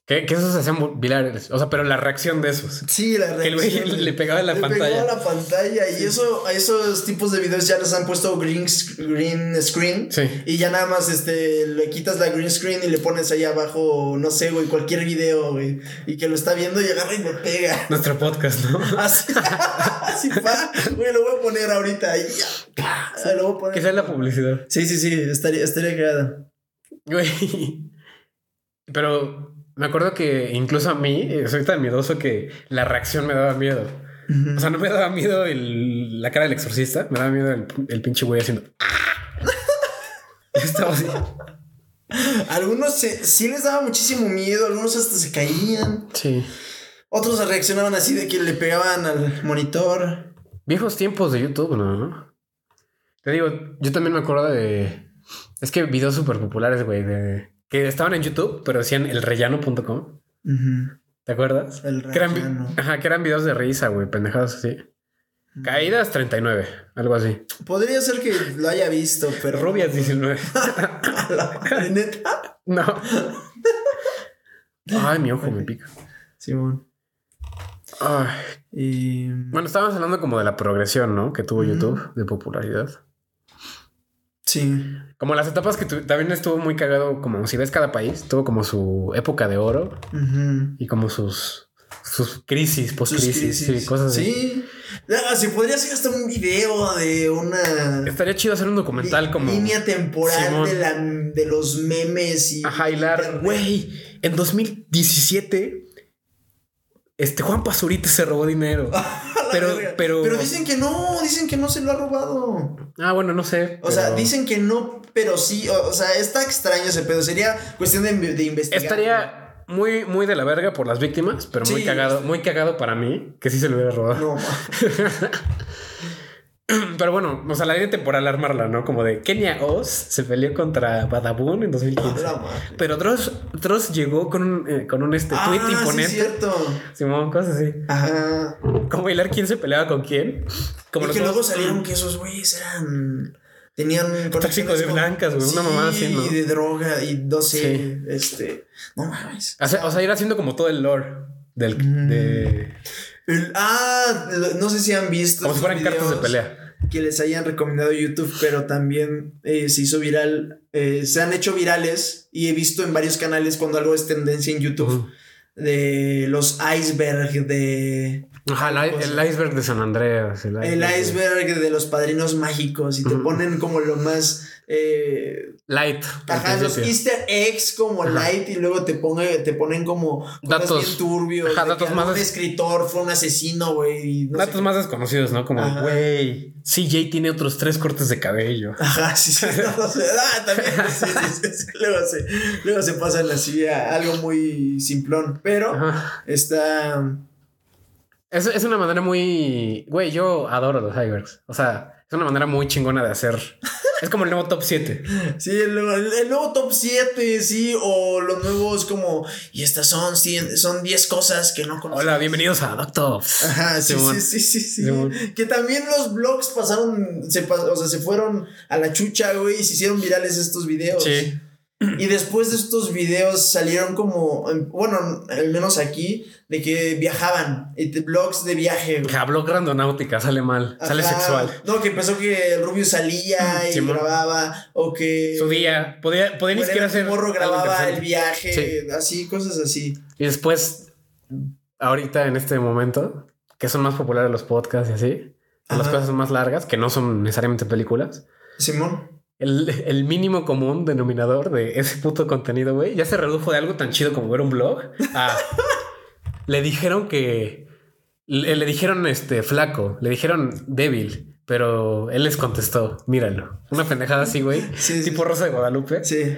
Que, que esos se hacían virales. O sea, pero la reacción de esos. Sí, la Que el güey reacción. le pegaba en la Le pantalla. pegaba a la pantalla. Y eso, a esos tipos de videos ya les han puesto green, green screen. Sí. Y ya nada más este, le quitas la green screen y le pones ahí abajo, no sé, güey, cualquier video, güey. Y que lo está viendo y agarra y le pega. Nuestro podcast, ¿no? Así, así va. Güey, lo voy a poner ahorita. ahí. Ah, Lo voy a poner. Que sea la publicidad. Sí, sí, sí, estaría, estaría cagada. Güey. Pero me acuerdo que incluso a mí eh, soy tan miedoso que la reacción me daba miedo. O sea, no me daba miedo el- la cara del exorcista, me daba miedo el, el pinche güey haciendo. "Ah". Estaba así. Algunos se- sí les daba muchísimo miedo, algunos hasta se caían. Sí. Otros reaccionaban así de que le pegaban al monitor. Viejos tiempos de YouTube, ¿no? Te digo, yo también me acuerdo de. Es que videos súper populares, güey, de. Que estaban en YouTube, pero decían elrellano.com. ¿Te acuerdas? El Que eran, ajá, que eran videos de risa, güey, pendejadas así. Caídas 39, algo así. Podría ser que lo haya visto, pero. Rubias 19. ¿De neta? no. Ay, mi ojo me pica. Simón. Ay. Y. Bueno, estábamos hablando como de la progresión, ¿no? Que tuvo. YouTube de popularidad. Sí. Como las etapas que tu- también estuvo muy cagado, como si ves cada país, tuvo como su época de oro y como sus, sus crisis, post-crisis, crisis. sí, cosas así. Sí. Ah, se podría hacer hasta un video de una. Estaría chido hacer un documental como... Línea temporal de, la, de los memes y. Ajá, hilar. Güey, en 2017, este Juan Pazurita se robó dinero. Pero, verga. pero, Pero dicen que no, dicen que no se lo ha robado. Ah, bueno, no sé. O sea, dicen que no, pero sí. O, o sea, está extraño ese pedo. Sería cuestión de, de investigar. Estaría muy, muy de la verga por las víctimas, pero muy cagado, muy cagado para mí que sí se lo hubiera robado. No. Pero bueno, o sea, la línea temporal armarla, ¿no? Como de Kenia Oz se peleó contra Badabun en 2015. La madre. Pero Dross, Dross llegó con un, eh, con un este, tweet Ah, sí, imponente. cierto. Simón, cosas así. Ajá. Como bailar quién se peleaba con quién. Como y que luego salieron que esos güeyes eran. Tenían Tóxicos de blancas, güey, una mamada así, ¿no? Y de droga, y no sé. Sí. Este. No mames. O sea, o sea, ir haciendo como todo el lore del. Mm. De, ah, no sé si han visto. como si esos fueran cartas de pelea. Que les hayan recomendado YouTube, pero también eh, se hizo viral. eh, se han hecho virales y he visto en varios canales cuando algo es tendencia en YouTube. De los iceberg, de. Ajá, el, el iceberg de San Andreas. El iceberg de los padrinos mágicos. Y te ponen como lo más. Eh, Light. Ajá, los. Easter eggs como Ajá. light y luego te, ponga, te ponen como Datos. bien turbios. Ajá, datos más Un escritor fue un asesino, güey. no Datos más desconocidos, ¿no? Como, güey, CJ tiene otros tres cortes de cabello. Ajá, sí, sí. no, ah, también. sí, sí, sí, sí. Luego, se, luego se pasan así a algo muy simplón. Pero está. Es, es una manera muy. Güey, yo adoro los icebergs. O sea, es una manera muy chingona de hacer. Es como el nuevo top 7. Sí, el, el- el nuevo top 7, sí, o los nuevos como. Y estas son, son 10 cosas que no conozco. Hola, bienvenidos a Doctor. Ajá, sí, sí, sí, sí. Que también los blogs pasaron, se, o sea, se fueron a la chucha, güey, y se hicieron virales estos videos. Sí. Y después de estos videos salieron como, em, bueno, al menos aquí, de que viajaban, y blogs de viaje. güey. Habló grandonáutica, sale mal, sale Ajá. sexual. No, que empezó que Rubio salía y Simón. grababa, o que... Su día, podía, podía ni siquiera hacer. morro grababa el viaje, así, cosas así. Y después, ahorita en este momento, que son más populares los podcasts y así, las cosas más largas, que no son necesariamente películas. Simón. El, el mínimo común denominador de ese puto contenido, güey, ya se redujo de algo tan chido como ver un blog a. le dijeron que. Le, le dijeron este flaco, le dijeron débil, pero él les contestó, míralo. Una pendejada así, güey. Sí, sí, tipo Rosa de Guadalupe. Sí.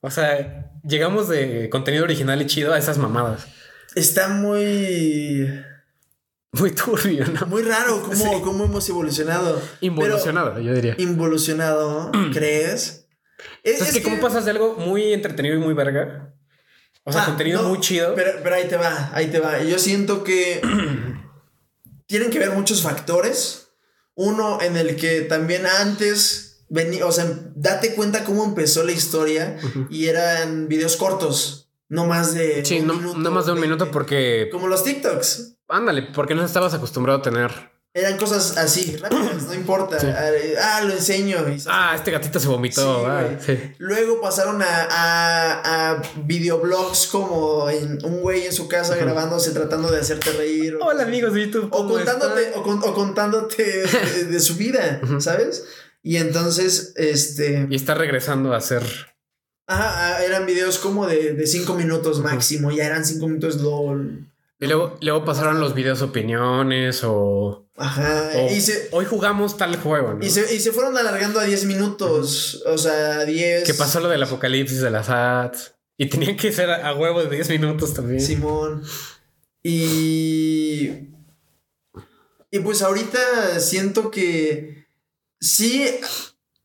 O sea, llegamos de contenido original y chido a esas mamadas. Está muy... Muy turbio, ¿no? Muy raro cómo, Sí. cómo hemos evolucionado. Involucionado, yo diría. Involucionado, ¿crees? Es, Es, que, ¿cómo pasas de algo muy entretenido y muy verga? O sea, Ah, contenido no, muy chido. Pero, pero ahí te va, ahí te va. Yo siento que tienen que ver muchos factores. Uno en el que también antes venía, o sea, date cuenta cómo empezó la historia y eran videos cortos, no más de. Sí, un no, minuto, no más de un 20. minuto porque... Como los TikToks. Ándale, porque no estabas acostumbrado a tener... Eran cosas así, rápidas, no importa. Sí. Ah, lo enseño. Ah, este gatito se vomitó. Sí, ah, sí. Luego pasaron a, a, a videoblogs como en un güey en su casa grabándose tratando de hacerte reír. o- Hola amigos de YouTube. O ¿cómo contándote, o, con- o contándote de, de su vida, ¿sabes? Y entonces, este. Y está regresando a hacer... Ajá, ah, eran videos como de, de cinco minutos máximo. Ya eran cinco minutos LOL. Y luego, luego pasaron los videos opiniones o... Ajá. o y, se, Hoy jugamos tal juego, ¿no? y, se, y se fueron alargando a 10 minutos. O sea, 10. Que pasó lo del apocalipsis de las ads. Y tenían que ser a, a huevo de 10 minutos también. Simón. Y. Y pues ahorita siento que sí,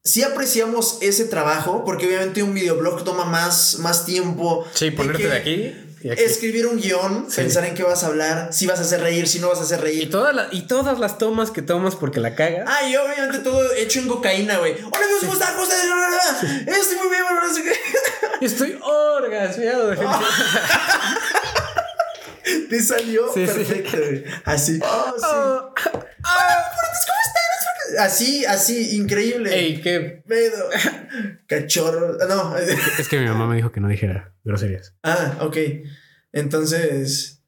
sí apreciamos ese trabajo, porque obviamente un videoblog toma más, más tiempo. Sí, ponerte de aquí y aquí. Escribir un guion, Sí. pensar en qué vas a hablar, si vas a hacer reír, si no vas a hacer Y, reír. las- y todas las tomas que tomas porque la cagas. Ah, y obviamente todo hecho en cocaína, güey. Hola amigos, ¿cómo están? ¿Cómo están? Estoy muy bien, no sé qué. Estoy orgasmeado de Te salió Sí, perfecto, güey. Así. Oh, sí. Oh. Así, así, increíble. Ey, qué. Pedo. Cachorro. No. Es que mi mamá me dijo que no dijera groserías. ah, ok. Entonces.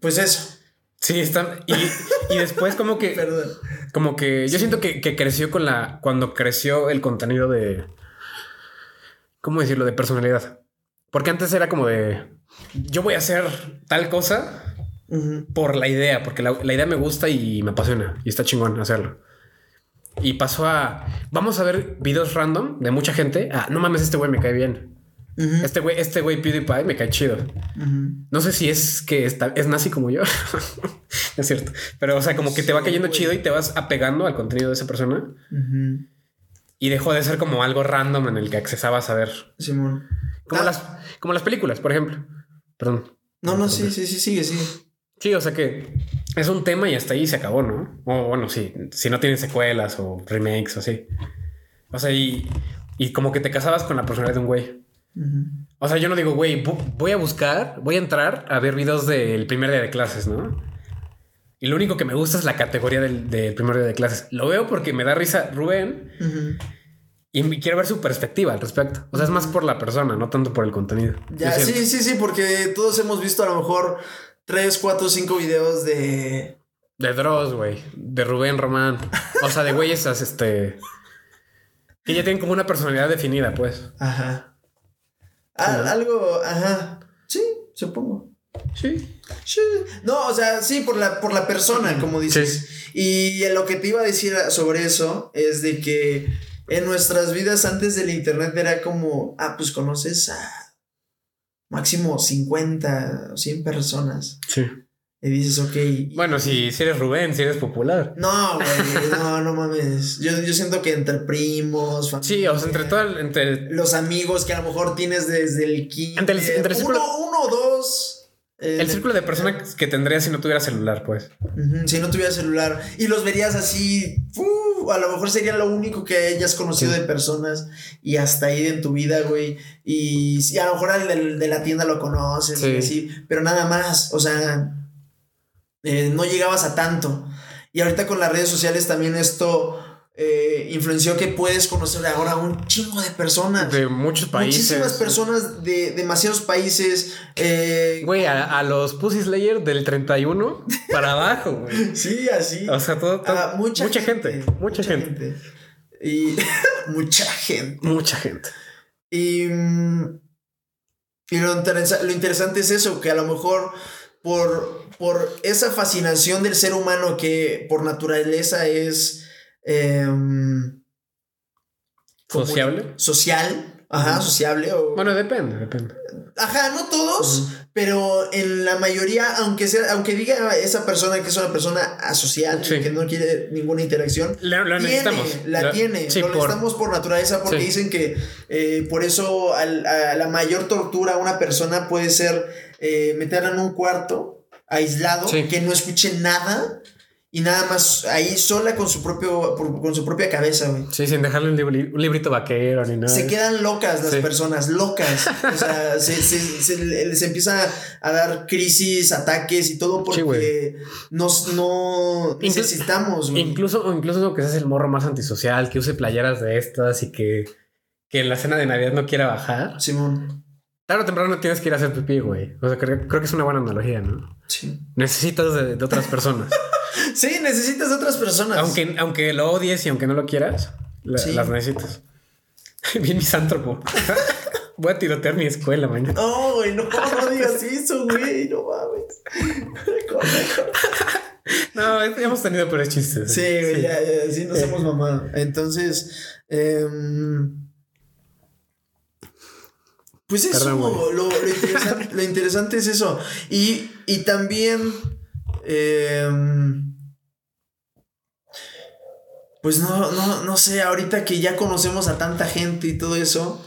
Pues eso. Sí, están. Y, y después, como que. Perdón. Como que yo siento que, que creció con la. Cuando creció el contenido de. ¿Cómo decirlo? De personalidad. Porque antes era como de. Yo voy a hacer tal cosa por la idea, porque la, la idea me gusta y me apasiona y está chingón hacerlo. Y pasó a. Vamos a ver videos random de mucha gente. Ah, no mames, este güey me cae bien. Este güey, este güey PewDiePie me cae chido. No sé si es que está, es nazi como yo. es cierto. Pero, o sea, como que te va cayendo chido y te vas apegando al contenido de esa persona. Y dejó de ser como algo random en el que accesabas a ver. Simón. Como, Ah. las, como las películas, por ejemplo. Perdón. No, no, sí, sí, sí, sigue, sigue. Sí, o sea que es un tema y hasta ahí se acabó, ¿no? O bueno, sí, si no tienen secuelas o remakes o así. O sea, y, y como que te casabas con la personalidad de un güey. O sea, yo no digo, güey, voy a buscar, voy a entrar a ver videos del primer día de clases, ¿no? Y lo único que me gusta es la categoría del, del primer día de clases. Lo veo porque me da risa Rubén y quiero ver su perspectiva al respecto. O sea, es más por la persona, no tanto por el contenido. Ya, sí, sí, sí, porque todos hemos visto a lo mejor tres, cuatro, cinco videos de. De Dross, güey. De Rubén Román. O sea, de güeyes este. Que ya tienen como una personalidad definida, pues. Ajá. Al- algo, ajá. Sí, supongo. Sí. Sí. No, o sea, sí, por la, por la persona, como dices. Y lo que te iba a decir sobre eso es de que en nuestras vidas antes del internet era como, ah, pues conoces a máximo 50 o 100 personas. Sí. Y dices, ok. Bueno, si, si eres Rubén, si eres popular. No, güey, no, no mames. Yo, yo siento que entre primos, Sí, o sea, entre todo el- entre los amigos que a lo mejor tienes desde el kinder. Entre el- entre el uno, círculo- uno o dos. Eh, el círculo de personas que tendrías si no tuviera celular, pues. Si no tuviera celular. Y los verías así. uh, a lo mejor sería lo único que hayas conocido de personas y hasta ahí en tu vida, güey. Y, sí, a lo mejor al del- de, la tienda lo conoces, Sí. y así, pero nada más, o sea, eh, no llegabas a tanto. Y ahorita con las redes sociales también esto eh, influenció que puedes conocer ahora un chingo de personas. De muchos países. Muchísimas personas de demasiados países. eh, Güey, a, a los Pussy Slayer del 31 para abajo, güey. sí, así. O sea, todo, todo- Ah, mucha, gente, mucha, gente. Y mucha gente. Mucha gente. Y, y lo, interesa- lo interesante es eso, que a lo mejor por, por esa fascinación del ser humano que por naturaleza es... como- ¿Sociable? Social. Ajá, sociable. O, Bueno, depende, depende. Ajá, no todos, pero en la mayoría, aunque sea, aunque diga esa persona que es una persona asocial, Sí. que no quiere ninguna interacción, La, la tiene, necesitamos. la, La- tiene, Sí, lo por, necesitamos por naturaleza porque Sí. dicen que eh, por eso a la mayor tortura a una persona puede ser eh, meterla en un cuarto aislado, que no escuche nada y nada más ahí sola con su propio con su propia cabeza, güey. Sí, sin dejarle un, libri- un librito vaquero ni nada. Se quedan locas las Sí. personas, locas. O sea, se, se, se les empieza a dar crisis, ataques y todo Sí, porque nos, no necesitamos, güey. Incluso, incluso que seas el morro más antisocial, que use playeras de estas y que, que en la cena de Navidad no quiera bajar. Simón. Tarde o temprano tienes que ir a hacer pipí, güey. O sea, creo, creo que es una buena analogía, ¿no? Sí. Necesitas de, de otras personas. Sí, necesitas otras personas. aunque, aunque lo odies y aunque no lo quieras, la- Sí. las necesitas. Bien misántropo. Voy a tirotear mi escuela mañana. No, güey, no, no digas eso, güey. No mames. No, hemos tenido peores chistes. Sí, güey, ya, ya, sí, nos hemos mamado. Entonces, em, pues eso, lo, lo interesante, lo interesante es eso. Y, y también, em, pues no, no, no sé, ahorita que ya conocemos a tanta gente y todo eso,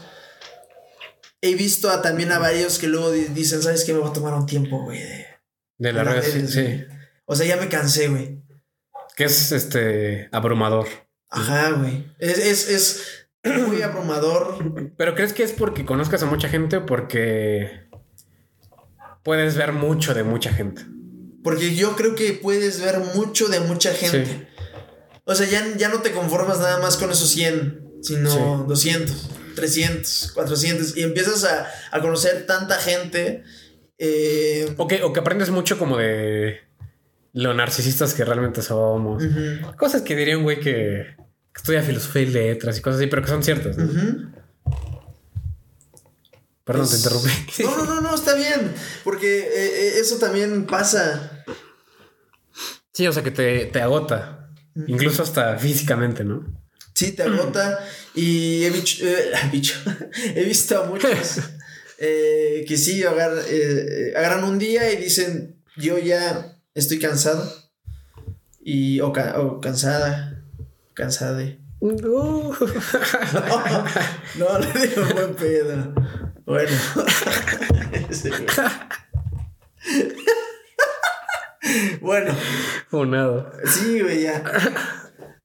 he visto a, también a varios que luego di- dicen, ¿sabes qué? Me voy a tomar un tiempo, güey. de- redes, redes, sí. güey". O sea, ya me cansé, güey. Que es este abrumador. Ajá, güey. Es, es, es muy abrumador. Pero ¿crees que es porque conozcas a mucha gente o porque puedes ver mucho de mucha gente? Porque yo creo que puedes ver mucho de mucha gente. Sí. O sea, ya, ya no te conformas nada más con esos 100, sino Sí. 200, 300, 400. Y empiezas a, a conocer tanta gente. eh, O que, o que aprendes mucho como de lo narcisistas que realmente somos. Cosas que diría un güey que, que estudia filosofía y letras y cosas así, pero que son ciertas. Perdón, te interrumpí. No, no, no, no, está bien. Porque eh, eh, eso también pasa. Sí, o sea que te, te agota. Incluso hasta físicamente, ¿no? Sí, te agota. Y he, bicho- eh, bicho, he visto a muchos eh, que sí agar- agarran un día y dicen, yo ya estoy cansado. Y, o, ca- o cansada. Cansada de. Uh. No, le digo buen pedo. Bueno. Bueno. Funado. Sí, güey, ya.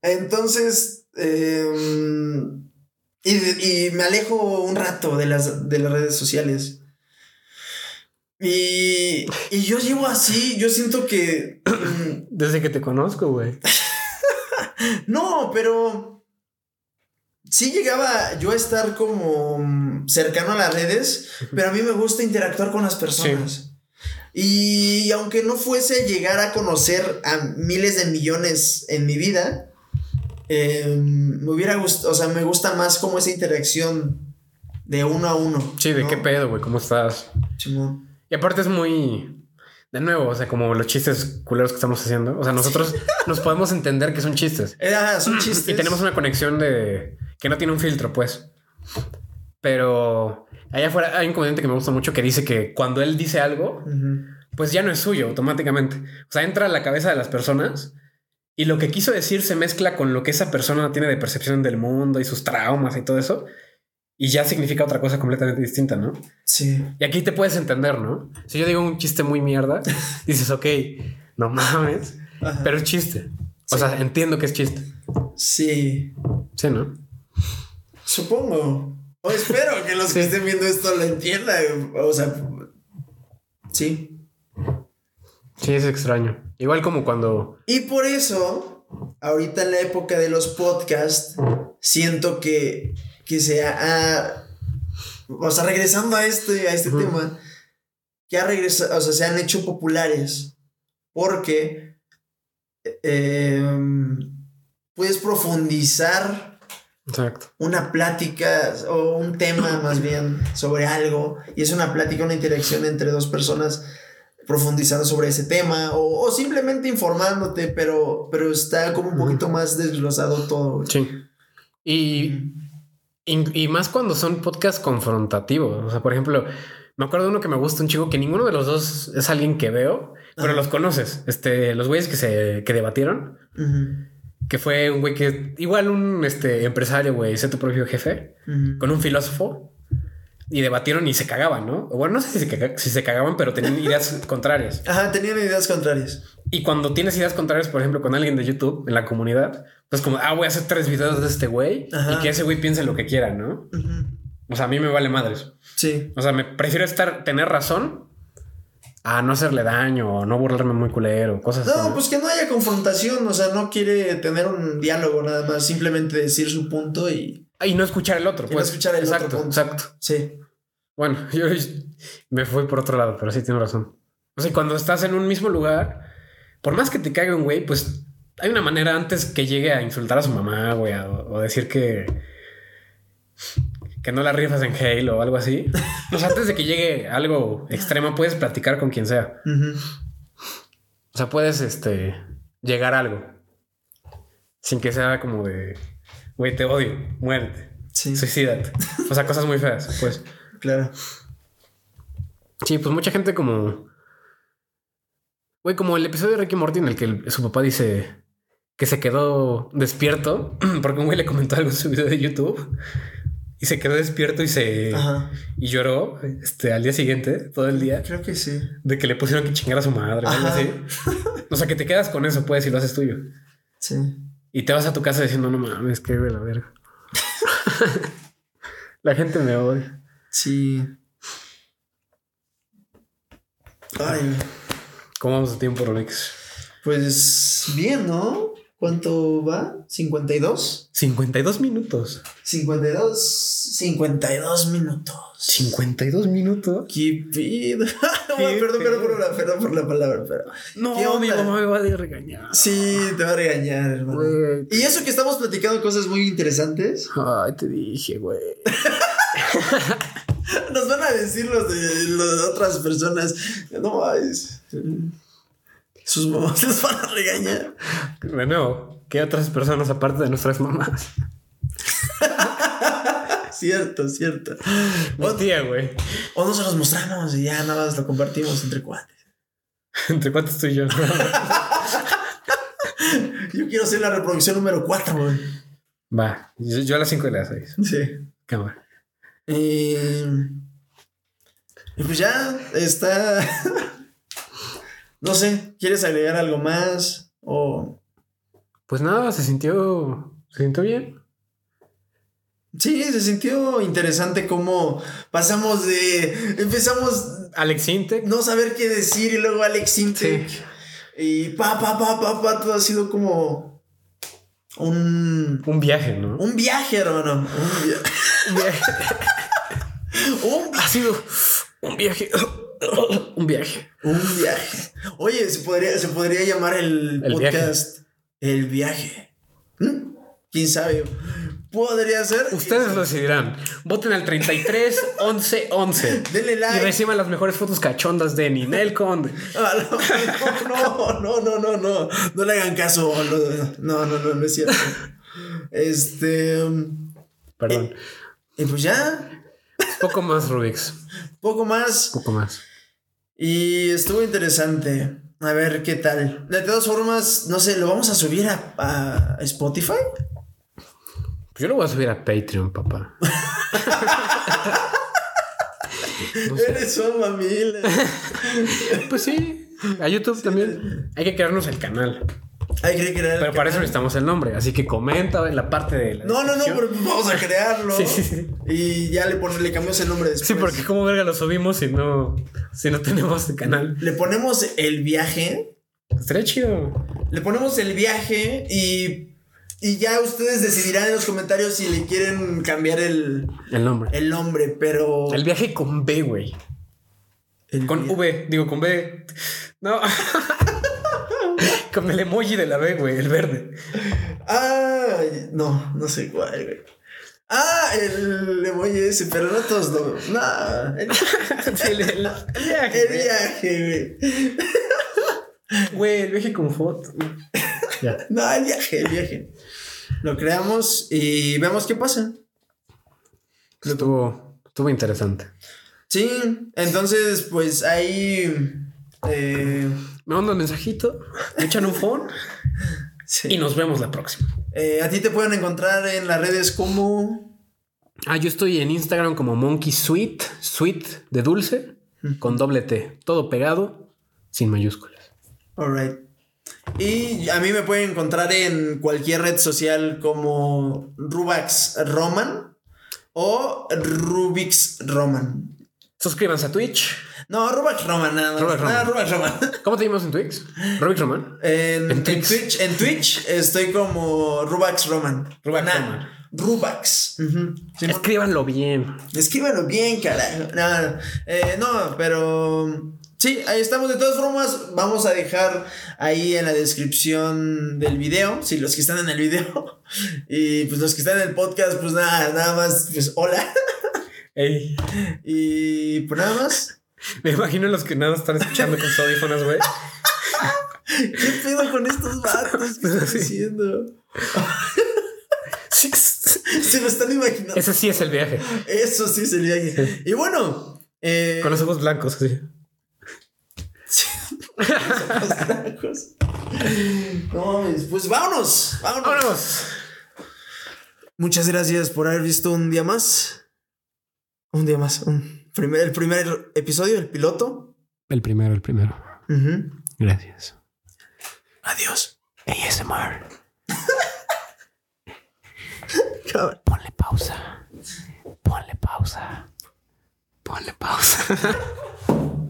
Entonces, em, y, y me alejo un rato de las, de las redes sociales. Y, y yo llevo así, yo siento que... Desde que te conozco, güey. no, pero... Sí llegaba yo a estar como mm, cercano a las redes, pero a mí me gusta interactuar con las personas. Y aunque no fuese llegar a conocer a miles de millones en mi vida, eh, me hubiera gustado, o sea, me gusta más como esa interacción de uno a uno. Sí, ¿de ¿no? qué pedo, güey? ¿Cómo estás? Simón. Y aparte es muy... De nuevo, o sea, como los chistes culeros que estamos haciendo. O sea, nosotros nos podemos entender que son chistes. Eh, ajá, son chistes. Y tenemos una conexión de... Que no tiene un filtro, pues. Pero... Allá afuera hay un comediante que me gusta mucho que dice que cuando él dice algo, pues ya no es suyo automáticamente. O sea, entra a la cabeza de las personas y lo que quiso decir se mezcla con lo que esa persona tiene de percepción del mundo y sus traumas y todo eso. Y ya significa otra cosa completamente distinta, ¿no? Sí. Y aquí te puedes entender, ¿no? Si yo digo un chiste muy mierda, dices, ok, no mames, Ajá. pero es chiste. O Sí. sea, entiendo que es chiste. Sí. Sí, ¿no? Supongo. O espero que los que estén viendo esto lo entiendan. O sea, sí. Sí, es extraño. Igual como cuando. Y por eso, ahorita en la época de los podcasts, siento que, que se ha. O sea, regresando a este, a este tema, que ha regresado, o sea, se han hecho populares porque eh, puedes profundizar Exacto. una plática o un tema más bien sobre algo y es una plática, una interacción entre dos personas profundizando sobre ese tema o, o simplemente informándote, pero, pero está como un poquito más desglosado todo. Sí. Y, y, y, más cuando son podcasts confrontativos. O sea, por ejemplo, me acuerdo de uno que me gusta un chico que ninguno de los dos es alguien que veo, pero los conoces. Este, los güeyes que se que debatieron. Uh -huh. Que fue un güey que, igual un este, empresario, güey, sé tu propio jefe, Uh -huh. con un filósofo y debatieron y se cagaban, ¿no? Bueno, no sé si se, cag si se cagaban, pero tenían ideas contrarias. Ajá, tenían ideas contrarias. Y cuando tienes ideas contrarias, por ejemplo, con alguien de YouTube en la comunidad, pues como, ah, voy a hacer tres videos de este güey y que ese güey piense lo que quiera, ¿no? Uh -huh. O sea, a mí me vale madres. Sí. O sea, me prefiero estar, tener razón a no hacerle daño o no burlarme muy culero, cosas No, pues que no haya confrontación, o sea, no quiere tener un diálogo nada más, simplemente decir su punto y... Y no escuchar el otro, Y pues. no escuchar el exacto, otro punto. Exacto. Sí. Bueno, yo me fui por otro lado, pero sí tiene razón. O sea, cuando estás en un mismo lugar, por más que te caiga un güey, pues hay una manera antes que llegue a insultar a su mamá, güey, o, o decir que que no la rifas en Halo o algo así. Pues antes de que llegue algo extremo, puedes platicar con quien sea. Uh -huh. O sea, puedes este llegar a algo sin que sea como de güey, te odio, muérete, sí. suicídate. O sea, cosas muy feas, pues. Claro. Sí, pues mucha gente como. Güey, como el episodio de Ricky Morty en el que su papá dice que se quedó despierto porque un güey le comentó algo en su video de YouTube y se quedó despierto y se Ajá. y lloró este al día siguiente, todo el día. Creo que sí. De que le pusieron que chingar a su madre o algo así. O sea, que te quedas con eso, pues, y lo haces tuyo. Sí. Y te vas a tu casa diciendo, no mames, que de la verga. la gente me odia. Sí. Ay. ¿Cómo vamos de tiempo, Rolex? Pues bien, ¿no? ¿Cuánto va? ¿52? 52 minutos. 52. 52 minutos. 52 minutos. ¿Qué pido? perdón, perdón, por la, perdón por la palabra, pero. No, mi mamá me va a regañar. Sí, te va a regañar, hermano. Wey. Y eso que estamos platicando cosas muy interesantes. Ay, te dije, güey. Nos van a decir los de, los de otras personas. No, es, sus mamás les van a regañar. De nuevo, ¿qué otras personas aparte de nuestras mamás? cierto, cierto. Mi tía, güey. O no se los mostramos y ya nada más lo compartimos entre cuates. entre cuates tú y yo. yo quiero ser la reproducción número 4, güey. Va, yo, yo, a las 5 y a las 6. Sí. Cámara. Y, y pues ya está. no sé, ¿quieres agregar algo más? O. Pues nada, se sintió. Se sintió bien. Sí, se sintió interesante cómo pasamos de. Empezamos. Alex Intec. No saber qué decir y luego Alex Intec. Sí. Y pa, pa, pa, pa, pa, todo ha sido como. Un. Un viaje, ¿no? Un viaje, hermano. Un, via un viaje. Un ha sido un viaje. un viaje. Un viaje. Oye, se podría, se podría llamar el, el podcast viaje. El viaje. ¿Mm? ¿Quién sabe? Podría ser. Ustedes lo decidirán. Voten al 33 11 11. Denle like. Y reciban las mejores fotos cachondas de Ninel Conde. No, no, no, no, no. No le hagan caso. No, no, no, no es cierto. Este. Perdón. Y, y pues ya. Poco más, Rubix. Poco más. Poco más. Y estuvo interesante. A ver qué tal. De todas formas, no sé, ¿lo vamos a subir a, a Spotify? Pues yo lo voy a subir a Patreon, papá. no sé. Eres su familia. pues sí. A YouTube también. Hay que crearnos el canal. Hay que crear el Pero para eso necesitamos el nombre. Así que comenta en la parte de la. No, no, no, pero vamos a crearlo. Sí, sí, sí. Y ya le, pone, le cambiamos el nombre después. Sí, porque como verga lo subimos si no, si no tenemos el canal. Le ponemos el viaje. Estaría chido. Le ponemos el viaje y. Y ya ustedes decidirán en los comentarios si le quieren cambiar el, El nombre. el nombre, pero. El viaje con B, güey. Con V, digo con B. No. con el emoji de la B, güey, el verde. Ay, no, no sé cuál, güey. Ah, el emoji ese, pero no todos lo. No, el, viaje. el güey. viaje, güey. Güey, el viaje con foto. Ya. No, el viaje, el viaje. Lo creamos y vemos qué pasa. Estuvo, estuvo interesante. Sí, entonces, pues ahí. Eh, Me mandan un mensajito, me echan un phone sí. y nos vemos la próxima. Eh, a ti te pueden encontrar en las redes como. Ah, yo estoy en Instagram como Monkey Sweet, Sweet de dulce, con doble T, todo pegado, sin mayúsculas. Alright. Y a mí me pueden encontrar en cualquier red social como Rubax Roman o Rubix Roman. Suscríbanse a Twitch. No, Rubax Roman nada más. Rubax Roman. Ah, Rubax Roman. ¿Cómo te llamas en Twitch? Rubik Roman. En, En en Twitch. En Twitch estoy como Rubax Roman. Rubax Nah, Roman. Rubax. Escríbanlo bien. Escríbanlo bien, carajo. No, eh, no, pero sí, ahí estamos. De todas formas, vamos a dejar ahí en la descripción del video, si los que están en el video, y pues los que están en el podcast, pues nada, nada más, pues hola. Ey, Y pues nada más. me imagino los que nada están escuchando con sus audífonos, güey. ¿Qué pedo con estos vatos? ¿Qué están Sí. haciendo? Se lo están imaginando. Ese sí es el viaje. Eso sí es el viaje. Y bueno, eh, Con los ojos blancos, así. Los blancos. No pues vámonos, vámonos. ¡Vámonos! Muchas gracias por haber visto un día más. Un día más. Un primer, el primer episodio, el piloto. El primero, el primero. Gracias. Adiós. ASMR. Ponle pausa. Ponle pausa. Ponle pausa.